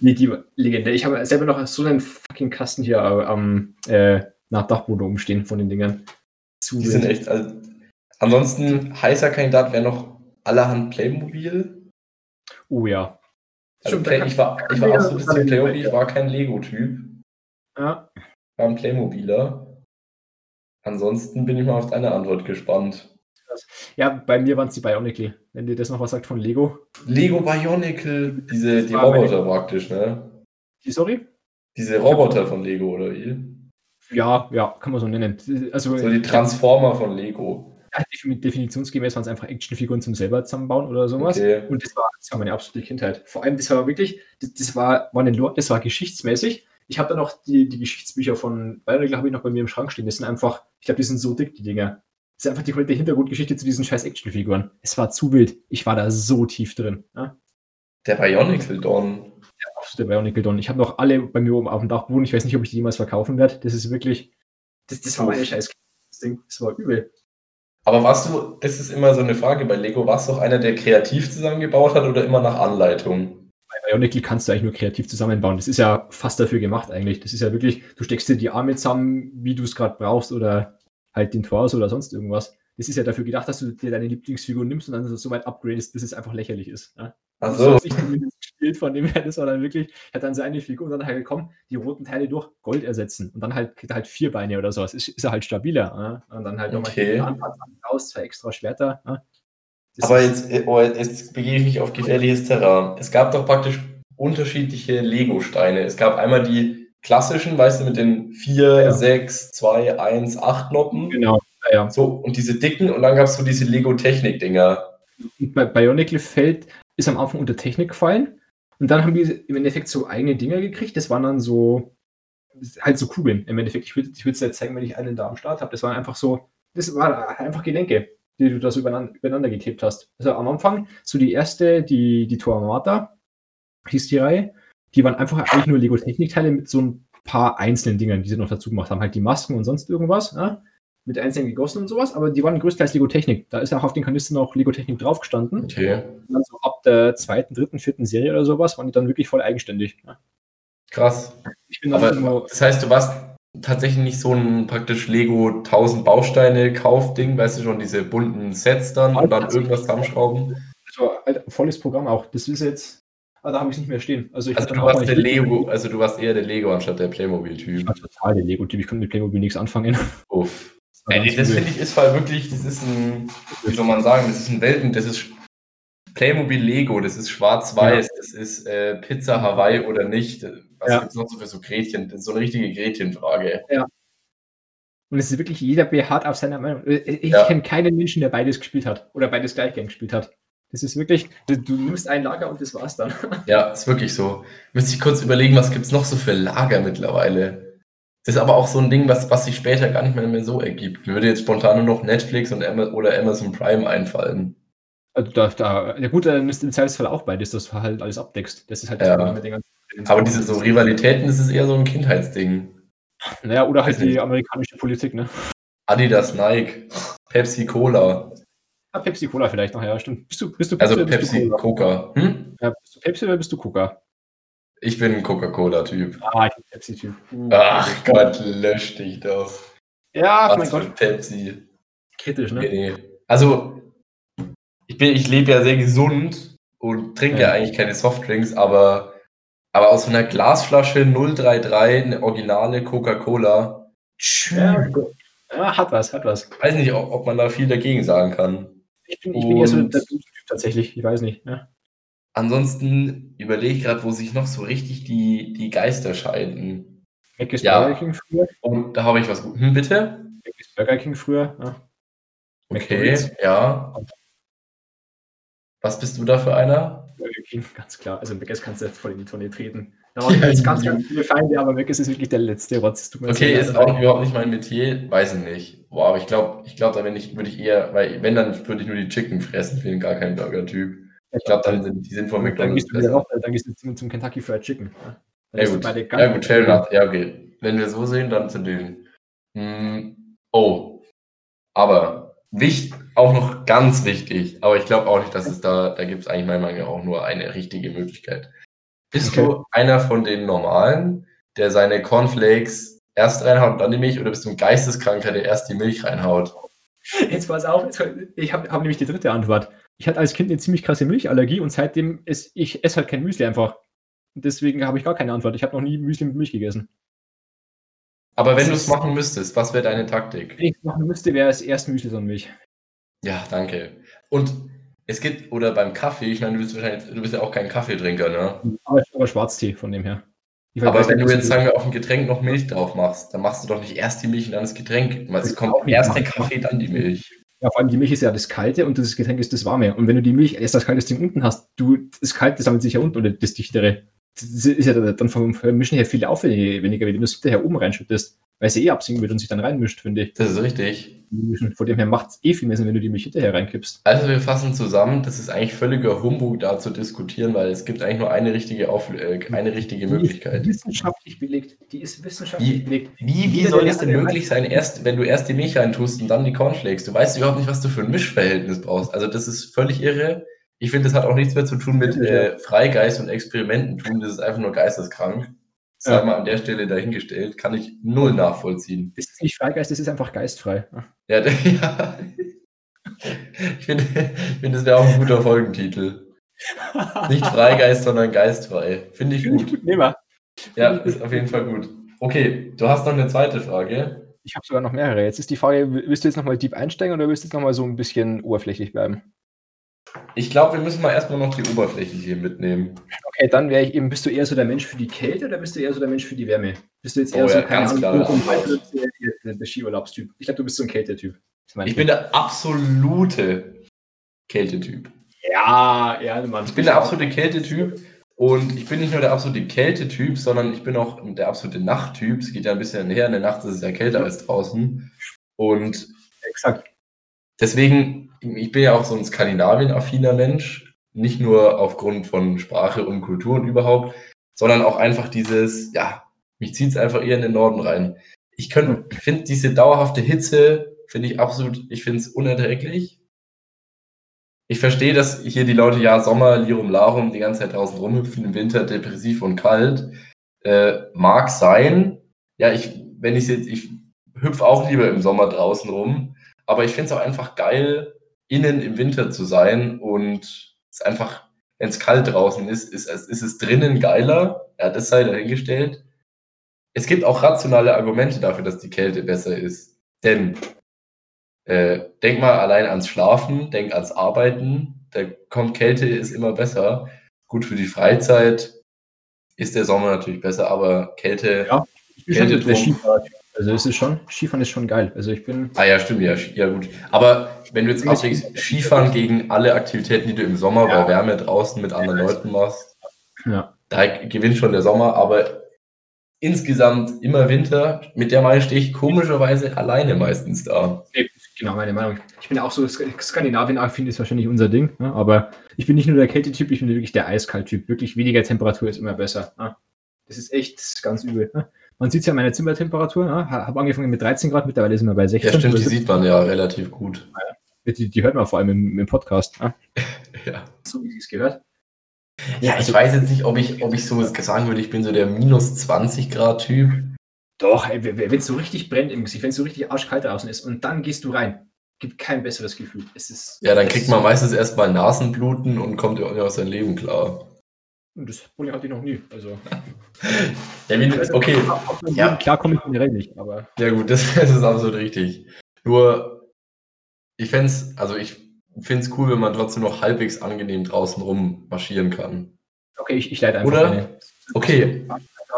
Nee, die Legende. Ich habe selber noch so einen fucking Kasten hier äh, am äh, nach Dachboden umstehen von den Dingern. Zu Die sind echt. Also, ansonsten heißer Kandidat wäre noch allerhand Playmobil. Oh ja. Also Stimmt, Play, ich war, ich war auch so ein bisschen Playmobil, ich war kein Lego-Typ. Ja. war ein Playmobiler. Ansonsten bin ich mal auf deine Antwort gespannt. ja, bei mir waren es die Bionicle. Wenn dir das noch was sagt von Lego. Lego Bionicle, diese die Roboter praktisch, ne? Die, sorry? Diese Roboter von Lego oder wie? Ja, ja, kann man so nennen. Also, So die Transformer von Lego. ja, defin- definitionsgemäß waren es einfach Actionfiguren zum selber zusammenbauen oder sowas. Okay. Und das war, das war meine absolute Kindheit. Vor allem, das war wirklich, das, das war, war eine, Lore- das war geschichtsmäßig. Ich habe da noch die, die Geschichtsbücher von Bionicle habe ich noch bei mir im Schrank stehen. Das sind einfach, ich glaube, die sind so dick, die Dinger. Das ist einfach die komplette Hintergrundgeschichte zu diesen scheiß Actionfiguren. Es war zu wild. Ich war da so tief drin. Ja? Der Bionicle Don. Absolute Bionicle Don. Ich habe noch alle bei mir oben auf dem Dachboden. Ich weiß nicht, ob ich die jemals verkaufen werde. Das ist wirklich, das, das war meine scheiß das Ding. Das war übel. Aber warst du, das ist immer so eine Frage bei Lego, warst du auch einer, der kreativ zusammengebaut hat oder immer nach Anleitung? Bei Bionicle kannst du eigentlich nur kreativ zusammenbauen. Das ist ja fast dafür gemacht eigentlich. Das ist ja wirklich, du steckst dir die Arme zusammen, wie du es gerade brauchst oder halt den Torso oder sonst irgendwas. Das ist ja dafür gedacht, dass du dir deine Lieblingsfigur nimmst und dann so weit upgradest, bis es einfach lächerlich ist. Ja? Ach so. Das hat sich zumindest gespielt, von dem her, das war dann wirklich, hat dann seine Figur und dann halt gekommen, die roten Teile durch Gold ersetzen und dann halt, halt vier Beine oder sowas. Ist, ist er halt stabiler. Ne? Und dann halt nochmal Okay. Anpassung raus, zwei extra Schwerter. Ne? Aber jetzt, äh, oh, jetzt begebe ich mich auf gefährliches Terrain. Es gab doch praktisch unterschiedliche Lego-Steine. Es gab einmal die klassischen, weißt du, mit den 4, Ja. 6, 2, 1, 8 Noppen. Genau, ja, ja. So, und diese dicken, und dann gab es so diese Lego-Technik-Dinger. Bei Bionicle Feld ist am Anfang unter Technik gefallen und dann haben die im Endeffekt so eigene Dinger gekriegt. Das waren dann so halt so Kugeln im Endeffekt. Ich würde es jetzt zeigen, wenn ich einen da am Start habe. Das waren einfach so, das waren einfach Gelenke, die du da so übereinander, übereinander geklebt hast. Also am Anfang so die erste, die, die Tormata, hieß die Reihe, die waren einfach eigentlich nur Lego-Technik-Teile mit so ein paar einzelnen Dingern, die sie noch dazu gemacht haben. Halt die Masken und sonst irgendwas, ja? Mit einzelnen gegossen und sowas, aber die waren größtenteils Lego-Technik. Da ist auch auf den Kanistern noch Lego-Technik drauf gestanden. Okay, Und dann so ab der zweiten, dritten, vierten Serie oder sowas waren die dann wirklich voll eigenständig. Ja. krass. Ich Aber irgendwo, das heißt, du warst tatsächlich nicht so ein praktisch Lego 1000 Bausteine Kaufding, weißt du schon, diese bunten Sets dann und dann irgendwas zusammenschrauben. so halt, volles Programm auch. Das ist jetzt, ah, da habe ich es nicht mehr stehen. Also, ich Also du warst der Lego, also du warst eher der Lego anstatt der Ich Playmobil-Typ. war total der Lego-Typ. Ich konnte mit Playmobil nichts anfangen. Uff. Ey, ganz das finde ich ist voll wirklich, das ist ein, wie soll man sagen, das ist ein Welten, das ist Playmobil Lego, das ist schwarz-weiß, das ist äh, Pizza Hawaii oder nicht. Was Ja. gibt's noch so für so Gretchen? Das ist so eine richtige Gretchenfrage. Und es ist wirklich jeder beharrt auf seiner Meinung. Äh, Ich Ja. kenne keinen Menschen, der beides gespielt hat oder beides gleich gern gespielt hat. Das ist wirklich, du, du nimmst ein Lager und das war's dann. Ja, ist wirklich so. Müsste ich kurz überlegen, was gibt's noch so für Lager mittlerweile? Ist aber auch so ein Ding, was, was sich später gar nicht mehr, mehr so ergibt. Mir würde jetzt spontan nur noch Netflix und Ama oder Amazon Prime einfallen. Also da, da, ja gut, dann ist im Zweifelsfall auch beides, dass du halt alles abdeckst. Das ist halt Ja. Problem mit den ganzen- Aber diese so Rivalitäten, das ist eher so ein Kindheitsding. Naja, oder halt die amerikanische Politik, ne? Adidas, Nike, Pepsi, Cola. Ah, Pepsi Cola vielleicht noch, ja, stimmt. Bist du, bist du Also Pepsi, du Cola? Coca. Hm? Ja, bist du Pepsi oder bist du Coca? Ich bin ein Coca-Cola-Typ. Ah, ich bin Pepsi-Typ. Uh, Ach Gott, lösch dich doch. Ja, Was mein Gott, ein Pepsi. kritisch, Nee, ne? nee. Also, ich, bin, ich lebe ja sehr gesund und trinke ja Ja. eigentlich keine Softdrinks, aber, aber aus so einer Glasflasche 033 eine originale Coca-Cola. Ja, ja, hat was, hat was. Weiß nicht, ob, ob man da viel dagegen sagen kann. Ich bin, ich bin eher so der Typ tatsächlich, ich weiß nicht. Ne? Ansonsten überlege ich gerade, wo sich noch so richtig die, die Geister scheiden. Mac ist Ja. Burger King früher. Und da habe ich was. Hm, bitte? Mac ist Burger King früher. Ja. Okay, McDonald's. ja. Was bist du da für einer? Burger King, ganz klar. Also Mac kannst du jetzt voll in die Tonne treten. Da waren jetzt ganz, ganz viele Feinde, aber Mac ist wirklich der letzte Rotz. Okay, ist auch überhaupt nicht mein Metier, weiß ich nicht. Boah, aber ich glaube, ich glaube, da ich, würde ich eher, weil wenn, dann würde ich nur die Chicken fressen, ich bin gar kein Burger-Typ. Ich glaube, dann sind die sind von dann McDonalds gehst du raus, dann gehst du zum, zum Kentucky Fried Chicken. Ja, Dann Ja gut, beide ja gut, fair enough. Ja, okay. Wenn wir so sehen, dann zu denen. Hm, oh, aber wichtig, auch noch ganz wichtig, aber ich glaube auch nicht, dass es da, da gibt es eigentlich meiner Meinung nach auch nur eine richtige Möglichkeit. Bist Okay. du einer von den Normalen, der seine Cornflakes erst reinhaut und dann die Milch, oder bist du ein Geisteskranker, der erst die Milch reinhaut? Jetzt pass auf, jetzt, ich habe hab nämlich die dritte Antwort. Ich hatte als Kind eine ziemlich krasse Milchallergie und seitdem ist ich esse halt kein Müsli einfach. Und deswegen habe ich gar keine Antwort. Ich habe noch nie Müsli mit Milch gegessen. Aber wenn du es machen müsstest, was wäre deine Taktik? Wenn ich es machen müsste, wäre es erst Müsli, sondern Milch. Ja, danke. Und es gibt, oder beim Kaffee, ich meine, du bist wahrscheinlich, du bist ja auch kein Kaffeetrinker, ne? Aber, aber Schwarztee von dem her. Ich Aber weiß wenn du jetzt, sagen wir, auf ein Getränk noch Milch drauf machst, dann machst du doch nicht erst die Milch und dann das Getränk. Weil es kommt erst der. Kaffee, dann die Milch. Ja, vor allem die Milch ist ja das Kalte und das Getränk ist das Warme. Und wenn du die Milch erst das kalte Ding unten hast, du, das Kalte sammelt sich ja unten oder das Dichtere. Ist ja dann vom Mischen her viel aufwendiger, wenn du das hinterher oben reinschüttest. Weil es ja eh absinken wird und sich dann reinmischt, finde ich. Das ist richtig. Von dem her macht es eh viel mehr Sinn, wenn du die Milch hinterher reinkippst. Also wir fassen zusammen, das ist eigentlich völliger Humbug da zu diskutieren, weil es gibt eigentlich nur eine richtige, Auf äh, eine richtige Die Möglichkeit. ist wissenschaftlich belegt. Die ist wissenschaftlich Wie- belegt. Wie, wie soll es denn möglich sein, erst, wenn du erst die Milch reintust und dann die Cornflakes? Du weißt überhaupt nicht, was du für ein Mischverhältnis brauchst. Also das ist völlig irre. Ich finde, das hat auch nichts mehr zu tun mit äh, Freigeist und Experimenten tun. Das ist einfach nur geisteskrank. Das Ja. mal an der Stelle dahingestellt. Kann ich null nachvollziehen. Das ist nicht Freigeist, das ist einfach geistfrei. Ja, ja. Ich finde, ich finde, das wäre auch ein guter Folgentitel. Nicht Freigeist, sondern geistfrei. Finde ich Finde ich gut. gut, nehmen wir. Ja, ist auf jeden Fall gut. Okay, du hast noch eine zweite Frage. Ich habe sogar noch mehrere. Jetzt ist die Frage, willst du jetzt nochmal deep einsteigen oder willst du jetzt nochmal so ein bisschen oberflächlich bleiben? Ich glaube, wir müssen mal erstmal noch die oberflächliche mitnehmen. Okay, dann wäre ich eben, bist du eher so der Mensch für die Kälte oder bist du eher so der Mensch für die Wärme? Bist du jetzt eher Oh so, ja, ganz Antwort. der, Skiurlaubstyp? Ich glaube, du bist so ein Kältetyp. Ich bin der absolute Kältetyp. Ja, ja, Mann. Ich bin der absolute Kältetyp und ich bin nicht nur der absolute Kältetyp, sondern ich bin auch der absolute Nachttyp. Es geht ja ein bisschen her, in der Nacht ist es ja kälter als draußen. Und Exakt. deswegen, ich bin ja auch so ein Skandinavien-affiner Mensch, nicht nur aufgrund von Sprache und Kultur und überhaupt, sondern auch einfach dieses, ja, mich zieht es einfach eher in den Norden rein. Ich könnte, ich finde diese dauerhafte Hitze, finde ich absolut, ich finde es unerträglich. Ich verstehe, dass hier die Leute ja Sommer, Lirum Larum die ganze Zeit draußen rumhüpfen, im Winter depressiv und kalt. Äh, mag sein. Ja, ich, wenn ich jetzt, ich hüpfe auch lieber im Sommer draußen rum, aber ich finde es auch einfach geil, innen im Winter zu sein und es einfach, wenn es kalt draußen ist, ist, es- ist es drinnen geiler. Ja, das sei dahingestellt. Es gibt auch rationale Argumente dafür, dass die Kälte besser ist. Denn äh, denk mal allein ans Schlafen, denk ans Arbeiten. Da kommt Kälte, ist immer besser. Gut für die Freizeit ist der Sommer natürlich besser, aber Kälte. Ja. Ich bin schon der. Skifahrer. Also es ist schon, Skifahren ist schon geil. Also ich bin, Ah ja, stimmt, ja, ja gut. Aber wenn du jetzt abwägst, Skifahren gegen alle Aktivitäten, die du im Sommer Ja. bei Wärme draußen mit anderen Ja, Leuten machst, ja. da gewinnt schon der Sommer, aber insgesamt immer Winter. Mit der Meinung stehe ich komischerweise alleine meistens da. Genau, meine Meinung. Ich bin auch so, Sk- Skandinavien finde ist wahrscheinlich unser Ding, ne? aber ich bin nicht nur der Kältetyp, ich bin wirklich der Eiskalttyp. Wirklich weniger Temperatur ist immer besser. Ne? Das ist echt ganz übel. Ne? Man sieht es ja an meiner Zimmertemperatur. Ne? Habe angefangen mit 13 Grad, mittlerweile sind wir bei 16. Ja, stimmt, die sieht man ja relativ gut. 17. die, die hört man vor allem im, im Podcast. Ne? Ja. So wie sie es gehört. Ja, ich also- weiß jetzt nicht, ob ich, ob ich so sagen würde, ich bin so der minus 20 Grad Typ. Doch, wenn es so richtig brennt im Gesicht, wenn es so richtig arschkalt draußen ist und dann gehst du rein, gibt kein besseres Gefühl. Es ist, Ja, dann kriegt man meistens erstmal Nasenbluten und kommt ja auch nicht aus seinem Leben klar. Und Das Problem hatte ich noch nie. Also, Ja, wie, okay, Ja. Klar komme ich generell nicht, aber ja gut, das, das ist absolut richtig. Nur, ich fände es, also ich finde es cool, wenn man trotzdem noch halbwegs angenehm draußen rum marschieren kann. okay, ich, ich leite einfach Oder? eine. Okay,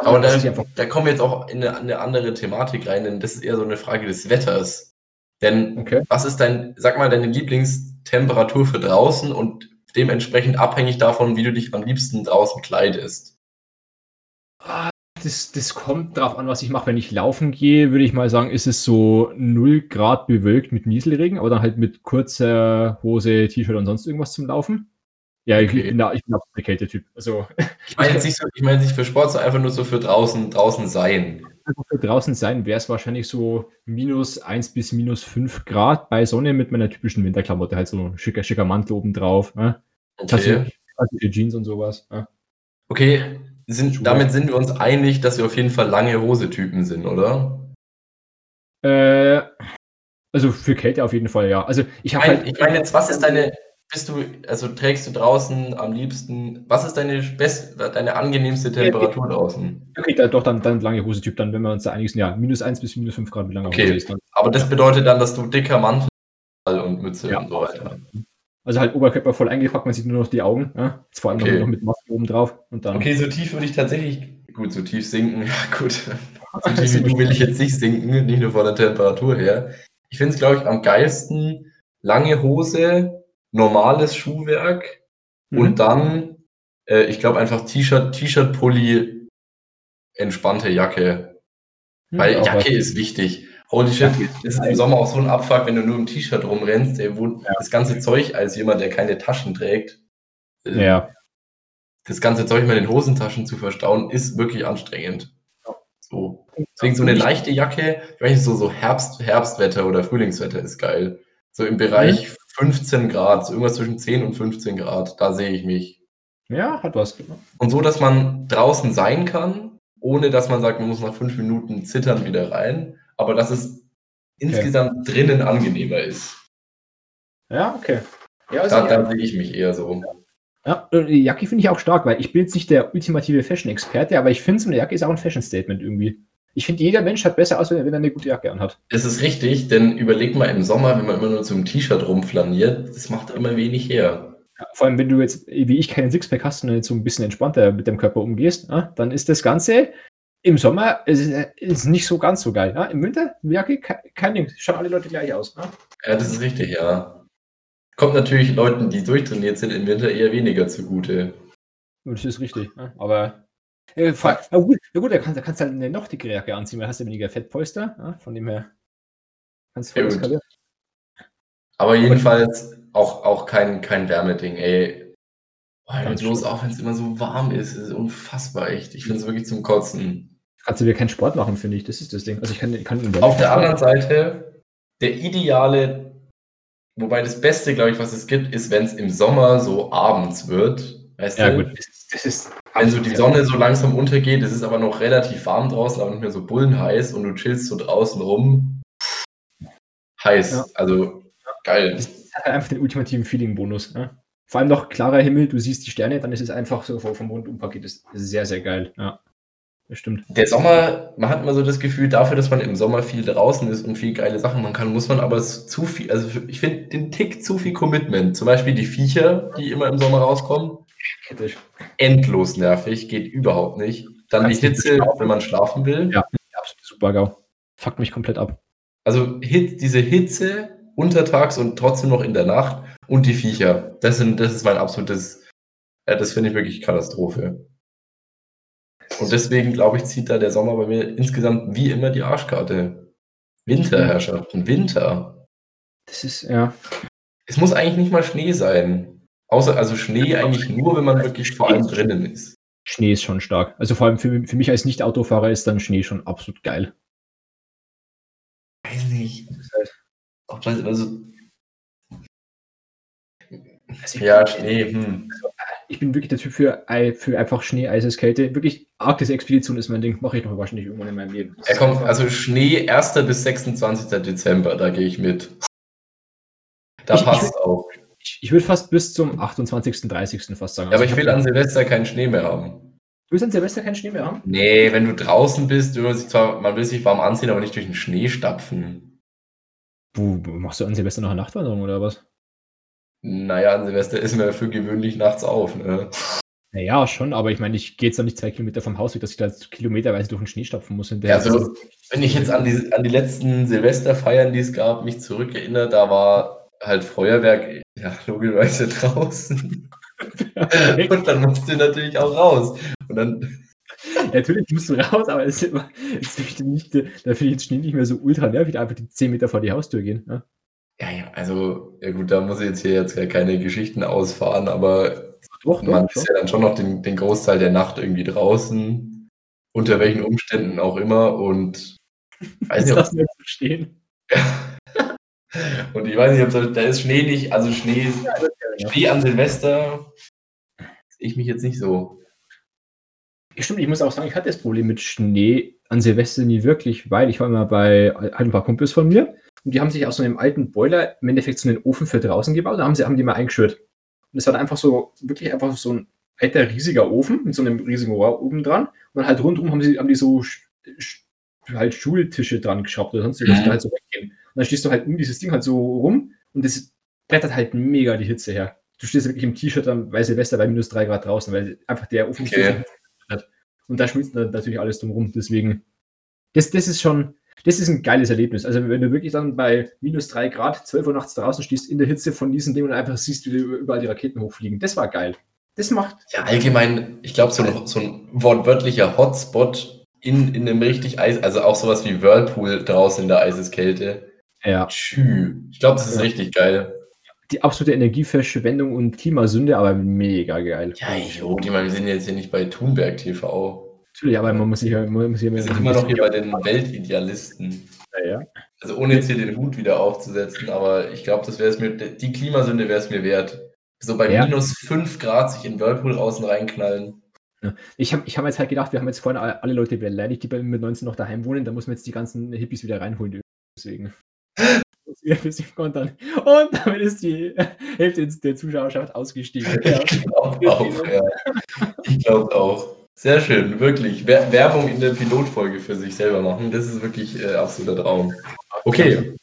aber das da, da kommen wir jetzt auch in eine, eine andere Thematik rein, denn das ist eher so eine Frage des Wetters. Denn okay. was ist dein, sag mal, deine Lieblingstemperatur für draußen und dementsprechend abhängig davon, wie du dich am liebsten draußen kleidest? Das, das kommt drauf an, was ich mache. Wenn ich laufen gehe, würde ich mal sagen, ist es so 0 Grad bewölkt mit Nieselregen, aber dann halt mit kurzer Hose, T-Shirt und sonst irgendwas zum Laufen. Ja, ich, Okay. bin da, ich bin absolut der Kältetyp. Also Ich meine jetzt nicht so, ich meine nicht für Sport, sondern einfach nur so für draußen, draußen sein. Für draußen sein wäre es wahrscheinlich so minus 1 bis minus 5 Grad bei Sonne mit meiner typischen Winterklamotte, halt so ein schicker, schicker Mantel oben drauf. Ne? Okay. Klassische klassische Jeans und sowas. Ne? Okay, sind, damit sind wir uns einig, dass wir auf jeden Fall lange Hose-Typen sind, oder? Äh, also für Kälte auf jeden Fall, ja. Also ich habe meine halt. ich mein jetzt, was ist deine, bist du, also trägst du draußen am liebsten, was ist deine best, deine angenehmste Temperatur draußen? Okay, da, doch, dann, dann lange Hose-Typ, dann, wenn wir uns da einig sind, ja, minus 1 bis minus 5 Grad, wie lange Okay. Hose ist dann. Aber das bedeutet dann, dass du dicker Mantel und Mütze Ja, und so weiter. Also halt Oberkörper voll eingepackt, man sieht nur noch die Augen, ja? Jetzt vor allem Okay. noch, noch mit Maske oben drauf und dann. Okay, so tief würde ich tatsächlich, gut, so tief sinken, ja gut. So tief wie du will ich jetzt nicht sinken, nicht nur von der Temperatur her. Ich finde es, glaube ich, am geilsten, lange Hose, normales Schuhwerk Mhm. und dann, äh, ich glaube einfach T-Shirt, T-Shirt, Pulli, entspannte Jacke. Hm, Weil Jacke ist wichtig. Holy shit, das ist im Sommer auch so ein Abfuck, wenn du nur im T-Shirt rumrennst, ey, wo Ja. das ganze Zeug als jemand, der keine Taschen trägt, äh, Ja, das ganze Zeug mal in den Hosentaschen zu verstauen, ist wirklich anstrengend. So. Deswegen so eine leichte Jacke, ich weiß nicht, so, so Herbst, Herbstwetter oder Frühlingswetter ist geil. So im Bereich 15 Grad, so irgendwas zwischen 10 und 15 Grad, da sehe ich mich. ja, hat was. Und so, dass man draußen sein kann, ohne dass man sagt, man muss nach fünf Minuten zittern wieder rein, aber dass es insgesamt drinnen angenehmer ist. Ja, okay. Ja, also, Da, ja. da sehe ich mich eher so. Ja, die Jacke finde ich auch stark, weil ich bin jetzt nicht der ultimative Fashion-Experte, aber ich finde, so eine Jacke ist auch ein Fashion-Statement irgendwie. Ich finde, jeder Mensch hat besser aus, wenn er eine gute Jacke anhat. Es ist richtig, denn überleg mal im Sommer, wenn man immer nur zum T-Shirt rumflaniert, das macht immer wenig her. Ja, vor allem, wenn du jetzt, wie ich, keinen Sixpack hast und jetzt so ein bisschen entspannter mit dem Körper umgehst, ja, dann ist das Ganze im Sommer ist, ist nicht so ganz so geil. Ja? Im Winter, Jacke, kein Ding. Schauen alle Leute gleich aus. Ja, ja das ist richtig, ja. Kommt natürlich Leuten, die durchtrainiert sind, im Winter eher weniger zugute. Das ist richtig, aber äh, ja, gut, ja gut, da kannst, da kannst du halt eine noch dickere Jacke anziehen, weil hast du weniger Fettpolster. Ja? Von dem her kannst du voll ja, Aber jedenfalls auch, auch kein, kein Wärmeding, ey. Boah, bloß auch wenn es immer so warm ist, ist unfassbar echt. Ich finde es wirklich zum Kotzen. Kannst du dir keinen Sport machen, finde ich. Das ist das Ding. Also ich kann, kann Auf der anderen Seite, der ideale, wobei das Beste, glaube ich, was es gibt, ist, wenn es im Sommer so abends wird. Weißt ja, du? gut. Das ist, so die Sonne so langsam untergeht, es ist aber noch relativ warm draußen, aber nicht mehr so bullenheiß und du chillst so draußen rum. Heiß. Ja. Also geil. Das hat halt einfach den ultimativen Feeling-Bonus. Ne? Vor allem noch klarer Himmel, du siehst die Sterne, dann ist es einfach so vom Mond umpaket. Das ist sehr, sehr geil. Ja. Das stimmt. Der Sommer, man hat immer so das Gefühl, dafür, dass man im Sommer viel draußen ist und viel geile Sachen machen kann, muss man aber zu viel, also ich finde den Tick zu viel Commitment. Zum Beispiel die Viecher, die immer im Sommer rauskommen. Kritisch. Endlos nervig, geht überhaupt nicht. Dann Kannst die Hitze, wenn man schlafen will. Ja, absolut super GAU. Fuckt mich komplett ab. Also Hit, diese Hitze untertags und trotzdem noch in der Nacht und die Viecher. Das, sind, das ist mein absolutes, äh, das finde ich wirklich Katastrophe. Und deswegen, glaube ich, zieht da der Sommer bei mir insgesamt wie immer die Arschkarte. Winterherrschaften, Winter. Das ist, ja. Es muss eigentlich nicht mal Schnee sein. Außer, also Schnee eigentlich nur, wenn man wirklich vor allem drinnen ist. Schnee ist schon stark. Also vor allem für, für mich als Nicht-Autofahrer ist dann Schnee schon absolut geil. Weiß nicht. Also, also, ja, Schnee. Hm. Also, ich bin wirklich der Typ für, für einfach Schnee, Eises, Kälte. Wirklich, Arktis-Expedition ist mein Ding. Mache ich noch wahrscheinlich irgendwann in meinem Leben. Er kommt, also Schnee 1. bis 26. Dezember, da gehe ich mit. Da ich, passt ich, auch ich, ich würde fast bis zum 28., 30. fast sagen. Ja, aber also ich will an Silvester keinen Schnee mehr haben. Du willst an Silvester keinen Schnee mehr haben? Nee, wenn du draußen bist, will man, sich zwar, man will sich warm anziehen, aber nicht durch den Schnee stapfen. Du, machst du an Silvester noch eine Nachtwanderung oder was? Naja, an Silvester ist man ja für gewöhnlich nachts auf, ne? Naja, schon, aber ich meine, ich gehe jetzt noch nicht zwei Kilometer vom Haus weg, dass ich da kilometerweise durch den Schnee stapfen muss. Ja, also, wenn ich jetzt an die, an die letzten Silvesterfeiern, die es gab, mich zurückerinnere, da war halt Feuerwerk, ja, logischerweise draußen. und dann musst du natürlich auch raus. Und dann. Ja, natürlich musst du raus, aber es ist ist nicht, da finde ich jetzt nicht mehr so ultra nervig, einfach die 10 Meter vor die Haustür gehen. Ja? ja, ja, also, ja gut, da muss ich jetzt hier jetzt keine Geschichten ausfahren, aber doch, man doch, ist ja dann schon noch den, den Großteil der Nacht irgendwie draußen, unter welchen Umständen auch immer und weiß nicht, das nicht verstehen. Und ich weiß nicht, ob da ist Schnee nicht, also Schnee, Schnee an Silvester, ich mich jetzt nicht so. Stimmt, ich muss auch sagen, ich hatte das Problem mit Schnee an Silvester nie wirklich, weil ich war immer bei halt ein paar Kumpels von mir und die haben sich aus so einem alten Boiler im Endeffekt so einen Ofen für draußen gebaut, da haben sie haben die mal eingeschürt. Und es war einfach so, wirklich einfach so ein alter, riesiger Ofen mit so einem riesigen Rohr oben dran. Und dann halt rundherum haben sie haben die so halt Schultische dran geschraubt, oder sonst irgendwas, mhm. halt so weggehen. Und dann stehst du halt um dieses Ding halt so rum und das brettert halt mega die Hitze her. Du stehst wirklich im T-Shirt am bei Silvester bei minus 3 Grad draußen, weil einfach der Ofen okay. hat. Und da schmilzt dann natürlich alles drum rum. Deswegen, das, das ist schon, das ist ein geiles Erlebnis. Also wenn du wirklich dann bei minus 3 Grad, 12 Uhr nachts draußen stehst, in der Hitze von diesem Ding und einfach siehst, wie überall die Raketen hochfliegen, das war geil. Das macht. Ja, allgemein, ich glaube, so, so ein wortwörtlicher Hotspot in, in einem richtig Eis, also auch sowas wie Whirlpool draußen in der Eiseskälte. Ja. Tschü. Ich glaube, das ist ja. richtig geil. Die absolute Energieverschwendung und Klimasünde, aber mega geil. Ja, ich oh, die, wir sind jetzt hier nicht bei Thunberg TV. Natürlich, aber man muss sich ja. Man muss hier wir sind immer noch hier bei den Weltidealisten. Ja, ja. Also ohne jetzt hier den Hut wieder aufzusetzen, aber ich glaube, das wäre es mir, die Klimasünde wäre es mir wert. So bei ja. minus 5 Grad sich in Whirlpool außen reinknallen. Ich habe ich hab jetzt halt gedacht, wir haben jetzt vorhin alle Leute beleidigt, die mit 19 noch daheim wohnen, da muss man jetzt die ganzen Hippies wieder reinholen. Deswegen. Und damit ist die Hälfte der Zuschauerschaft ausgestiegen. Ja. Ich glaube auch, ja. Ich glaube auch. Sehr schön, wirklich. Werbung in der Pilotfolge für sich selber machen, das ist wirklich äh, absoluter Traum. Okay.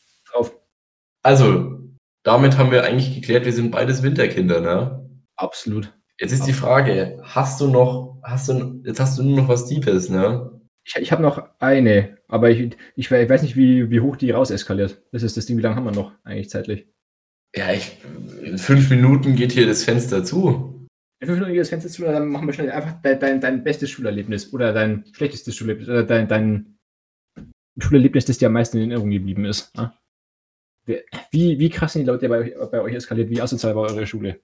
Also, damit haben wir eigentlich geklärt, wir sind beides Winterkinder, ne? Absolut. Jetzt ist die Frage, hast du noch, hast du, jetzt hast du nur noch was Deepes, ne? Ich, ich habe noch eine, aber ich, ich, weiß nicht, wie, wie hoch die raus eskaliert. Das ist das Ding, wie lange haben wir noch eigentlich zeitlich? Ja, ich, in fünf Minuten geht hier das Fenster zu. In fünf Minuten geht das Fenster zu, dann machen wir schnell einfach dein, dein, dein bestes Schulerlebnis oder dein schlechtestes Schulerlebnis oder dein, dein Schulerlebnis, das dir am meisten in Erinnerung geblieben ist. Wie, wie krass sind die Leute bei, bei euch eskaliert? Wie asozial war eure Schule?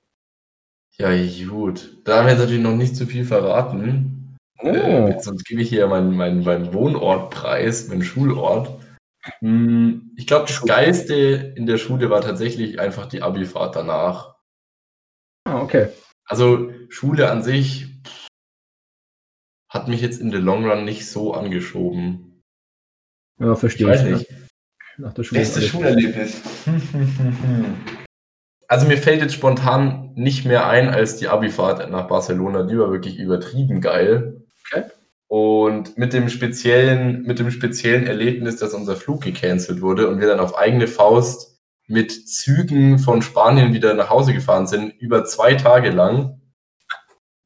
Ja, gut. Da haben wir jetzt natürlich noch nicht zu viel verraten. Oh. Äh, sonst gebe ich hier meinen mein, mein Wohnortpreis, meinen Schulort. Hm, ich glaube, das Geilste in der Schule war tatsächlich einfach die Abifahrt danach. Ah, okay. Also Schule an sich hat mich jetzt in the long run nicht so angeschoben. Ja, verstehe ich. Weiß nicht. Nach der Schule. Beste Schulerlebnis. Also mir fällt jetzt spontan nicht mehr ein als die Abifahrt nach Barcelona. Die war wirklich übertrieben geil. Und mit dem speziellen, mit dem speziellen Erlebnis, dass unser Flug gecancelt wurde und wir dann auf eigene Faust mit Zügen von Spanien wieder nach Hause gefahren sind, über zwei Tage lang.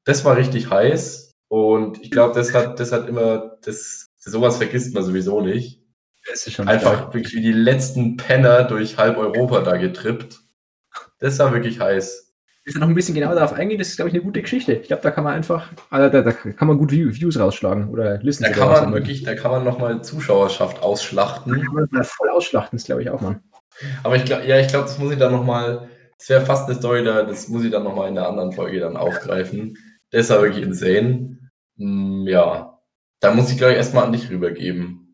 Das war richtig heiß. Und ich glaube, das hat, das hat immer, das, sowas vergisst man sowieso nicht. Einfach stark. wirklich wie die letzten Penner durch halb Europa da getrippt. Das war wirklich heiß. Will noch ein bisschen genauer darauf eingehen, das ist, glaube ich, eine gute Geschichte. Ich glaube, da kann man einfach, also da, da, kann man gut Views rausschlagen oder Listen. Da kann man wirklich, da kann man nochmal Zuschauerschaft ausschlachten. Da kann man voll ausschlachten, das glaube ich auch, Mann. Aber ich glaube, ja, ich glaube, das muss ich dann nochmal, das wäre fast eine Story da, das muss ich dann nochmal in der anderen Folge dann aufgreifen. Das war wirklich insane. Hm, ja, da muss ich, glaube ich, erstmal an dich rübergeben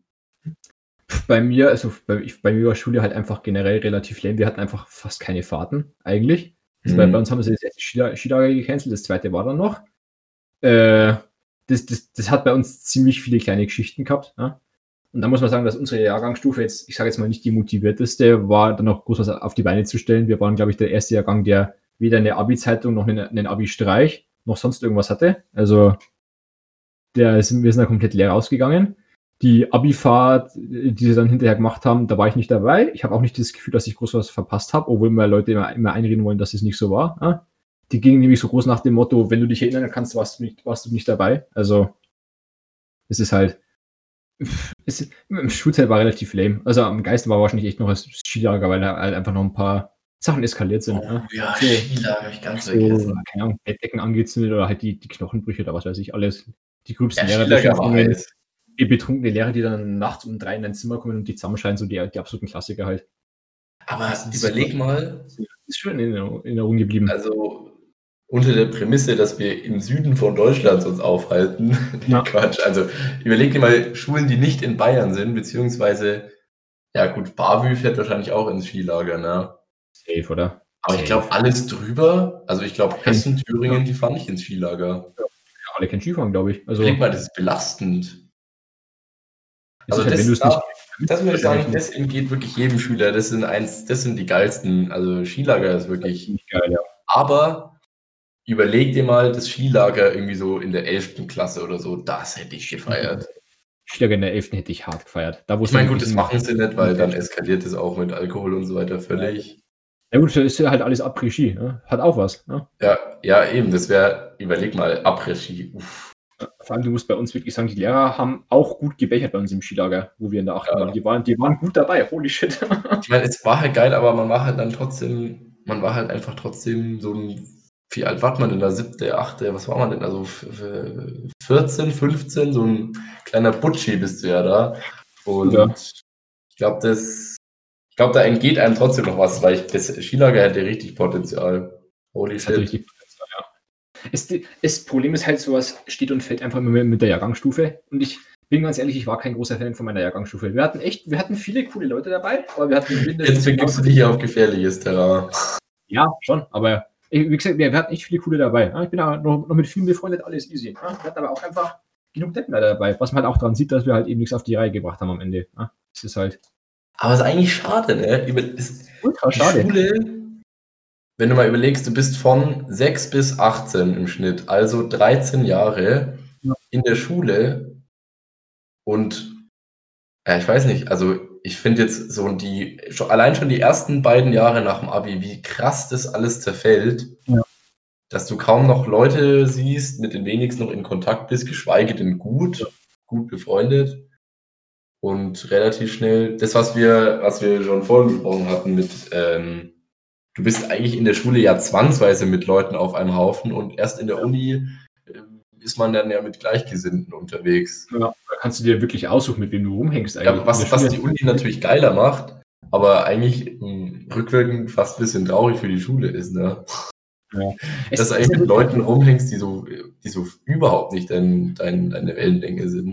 bei mir, also bei, bei mir war Schule halt einfach generell relativ lame. Wir hatten einfach fast keine Fahrten, eigentlich. Also mhm. Bei uns haben sie das erste Skilager gecancelt, das zweite war dann noch. Äh, das, das, das hat bei uns ziemlich viele kleine Geschichten gehabt. Ja? Und da muss man sagen, dass unsere Jahrgangsstufe jetzt, ich sage jetzt mal nicht die motivierteste, war dann noch groß was auf die Beine zu stellen. Wir waren, glaube ich, der erste Jahrgang, der weder eine Abi-Zeitung noch einen, einen Abi-Streich noch sonst irgendwas hatte. Also der sind, wir sind da komplett leer ausgegangen die Abi-Fahrt, die sie dann hinterher gemacht haben, da war ich nicht dabei. Ich habe auch nicht das Gefühl, dass ich groß was verpasst habe, obwohl mir Leute immer, immer einreden wollen, dass es nicht so war. Ja? Die gingen nämlich so groß nach dem Motto, wenn du dich erinnern kannst, warst du nicht, warst du nicht dabei. Also, es ist halt, es, im Schulzeit war relativ lame. Also am Geist war wahrscheinlich echt noch das Skilager, weil da halt einfach noch ein paar Sachen eskaliert sind. Oh, ja, ja so, Skilager, ich ganz so, vergessen. Keine Ahnung, Bettdecken angezündet oder halt die, die Knochenbrüche oder was weiß ich, alles. Die gröbsten ja, Lehrer die betrunkene Lehrer, die dann nachts um drei in dein Zimmer kommen und die zusammenschreien, so die, die absoluten Klassiker halt. Aber überleg mal. Ist schon in Erinnerung geblieben. Also unter der Prämisse, dass wir im Süden von Deutschland uns aufhalten. Ja. Quatsch. Also überleg dir mal Schulen, die nicht in Bayern sind, beziehungsweise, ja gut, Bavü fährt wahrscheinlich auch ins Skilager, ne? Safe, oder? Aber ich glaube, alles drüber, also ich glaube, Hessen, Thüringen, die fahren nicht ins Skilager. Ja, alle kennen Skifahren, glaube ich. Also, Überleg mal, das ist belastend. Also das, das, da, das würde ich sagen, das entgeht wirklich jedem Schüler. Das sind eins, das sind die geilsten. Also Skilager ist wirklich geil, ja. Aber überleg dir mal das Skilager irgendwie so in der 11. Klasse oder so. Das hätte ich gefeiert. Skilager in der 11. hätte ich hart gefeiert. Da, ich meine, gut, das machen sie nicht, weil dann eskaliert es auch mit Alkohol und so weiter völlig. Ja gut, das ist ja halt alles Après-Ski. Ne? Hat auch was. Ne? Ja, ja, eben. Das wäre, überleg mal, Après-Ski. Uff. Vor allem, du musst bei uns wirklich sagen, die Lehrer haben auch gut gebechert bei uns im Skilager, wo wir in der 8. Ja. waren. Die waren. Die waren gut dabei, holy shit. ich meine, es war halt geil, aber man war halt dann trotzdem, man war halt einfach trotzdem so ein, wie alt war man denn da? Siebte, achte, was war man denn? Also 14, 15, so ein kleiner Butschi bist du ja da. Und ja. ich glaube, das, ich glaube, da entgeht einem trotzdem noch was, weil ich, das Skilager hätte richtig Potenzial. Holy shit. Richtig es, das Problem ist halt, sowas steht und fällt einfach immer mit der Jahrgangsstufe. Und ich bin ganz ehrlich, ich war kein großer Fan von meiner Jahrgangsstufe. Wir hatten echt, wir hatten viele coole Leute dabei, aber wir hatten Jetzt begibst du dich auf gefährliches Terrain. Ja, schon, aber wie gesagt, wir, hatten echt viele coole dabei. Ich bin da noch, noch mit vielen befreundet, alles easy. Wir hatten aber auch einfach genug Deppen dabei, was man halt auch daran sieht, dass wir halt eben nichts auf die Reihe gebracht haben am Ende. Das ist halt. Aber es ist eigentlich schade, ne? Über, ist, Ultra schade. Schule, wenn du mal überlegst, du bist von 6 bis 18 im Schnitt, also 13 Jahre Ja. in der Schule und ja, ich weiß nicht, also ich finde jetzt so die, schon, allein schon die ersten beiden Jahre nach dem Abi, wie krass das alles zerfällt, Ja. dass du kaum noch Leute siehst, mit den wenigsten noch in Kontakt bist, geschweige denn gut, gut befreundet und relativ schnell, das, was wir, was wir schon vorhin besprochen hatten mit, ähm, du bist eigentlich in der Schule ja zwangsweise mit Leuten auf einem Haufen und erst in der Uni ähm, ist man dann ja mit Gleichgesinnten unterwegs. Ja, da kannst du dir wirklich aussuchen, mit wem du rumhängst eigentlich. Ja, was, was die Uni natürlich geiler macht, aber eigentlich mh, rückwirkend fast ein bisschen traurig für die Schule ist, ne? Es Dass du eigentlich ja mit Leuten rumhängst, die so, die so überhaupt nicht dein, dein, deine Wellenlänge sind.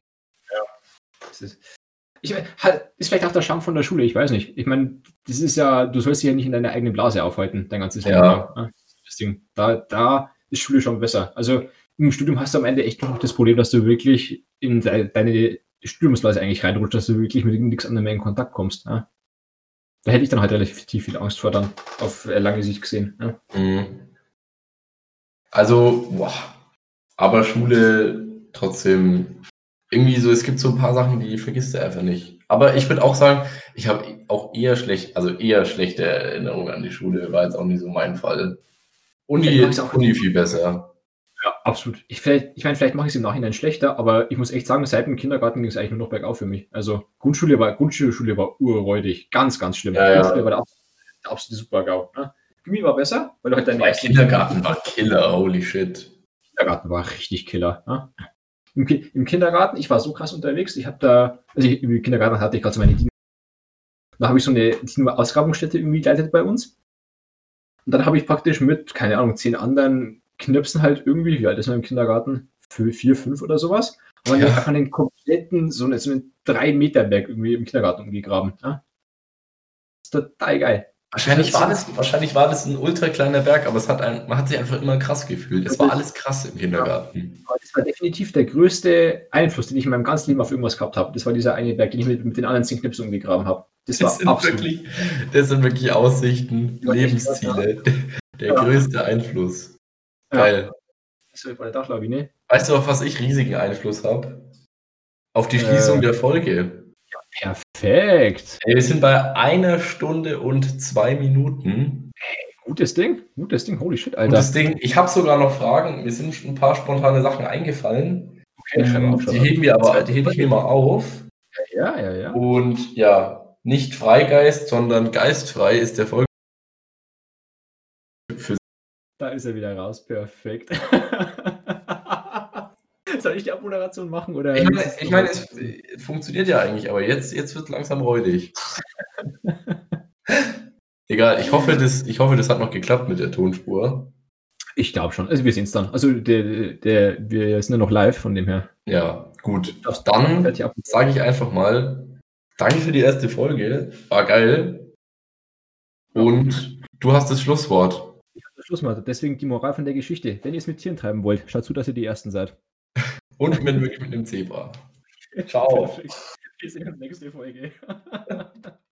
Das ist, ich mein, halt, ist vielleicht auch der Charme von der Schule, ich weiß nicht. Ich meine, das ist ja, du sollst dich ja nicht in deiner eigenen Blase aufhalten, dein ganzes Ja. Leben lang. ne? Das Ding. Da, da ist Schule schon besser. Also im Studium hast du am Ende echt noch das Problem, dass du wirklich in de, deine Studiumsblase eigentlich reinrutscht, dass du wirklich mit nichts anderem mehr in Kontakt kommst. Ne? Da hätte ich dann halt relativ viel Angst vor dann, auf äh, lange Sicht gesehen. Ne? Mhm. Also, boah. Aber Schule trotzdem irgendwie so, es gibt so ein paar Sachen, die vergisst du einfach nicht. Aber ich würde auch sagen, ich habe auch eher schlecht, also eher schlechte Erinnerungen an die Schule, war jetzt auch nicht so mein Fall. Uni, Uni viel besser. Ja, absolut. Ich, ich meine, vielleicht mache ich es im Nachhinein schlechter, aber ich muss echt sagen, seit dem Kindergarten ging es eigentlich nur noch bergauf für mich. Also Grundschule war, Grundschule Schule war urräudig. Ganz, ganz schlimm. Ja, ja. Grundschule war der, abs- der absolute Super-GAU. Ne? Chemie war besser, weil du halt deine Kindergarten war Killer, holy shit. Kindergarten war richtig Killer. Ne? Im, Ki Im Kindergarten, ich war so krass unterwegs, ich habe da, also ich, im Kindergarten hatte ich gerade so meine Dino. Da habe ich so eine Dino-Ausgrabungsstätte irgendwie geleitet bei uns. Und dann habe ich praktisch mit, keine Ahnung, zehn anderen Knirpsen halt irgendwie, wie alt ist man im Kindergarten? Für vier, fünf oder sowas. Und dann Ja. einfach den kompletten, so einen, so einen drei Meter Berg irgendwie im Kindergarten umgegraben. Ja? Das ist total geil. Wahrscheinlich war, das, wahrscheinlich war das ein ultra kleiner Berg, aber es hat ein, man hat sich einfach immer krass gefühlt. Es war alles krass im Kindergarten. Aber das war definitiv der größte Einfluss, den ich in meinem ganzen Leben auf irgendwas gehabt habe. Das war dieser eine Berg, den ich mit, mit den anderen zehn Knipsen umgegraben habe. Das war Das sind, absolut. wirklich, das sind wirklich Aussichten, Ja, Lebensziele. Der Ja. größte Einfluss. Ja. Geil. Das war bei der Dachlawine. Weißt du, auf was ich riesigen Einfluss habe? Auf die Schließung Äh. der Folge. Perfekt. Ey, wir sind bei einer Stunde und zwei Minuten. Gutes Ding. Gutes Ding. Holy shit, Alter. das Ding, ich habe sogar noch Fragen. Mir sind ein paar spontane Sachen eingefallen. Okay, Ähm, die heben wir aber, die hebe ich mir mal auf. Ja, ja, ja. Und ja, nicht Freigeist, sondern geistfrei ist der Folge. Da ist er wieder raus. Perfekt. Soll ich die Abmoderation machen? Oder ich meine, ich meine, es funktioniert ja eigentlich, aber jetzt, jetzt wird langsam räudig. Egal, ich hoffe, das, ich hoffe, das hat noch geklappt mit der Tonspur. ich glaube schon. Also wir sehen es dann. Also der, der, wir sind ja noch live, von dem her. Ja, gut. Dann sage ich einfach mal, danke für die erste Folge. War geil. Und du hast das Schlusswort. Schluss mal. Deswegen die Moral von der Geschichte. Wenn ihr es mit Tieren treiben wollt, schaut zu, dass ihr die Ersten seid. Und wenn wirklich mit dem Zebra. Ciao. Perfekt. Wir sehen uns nächste Folge.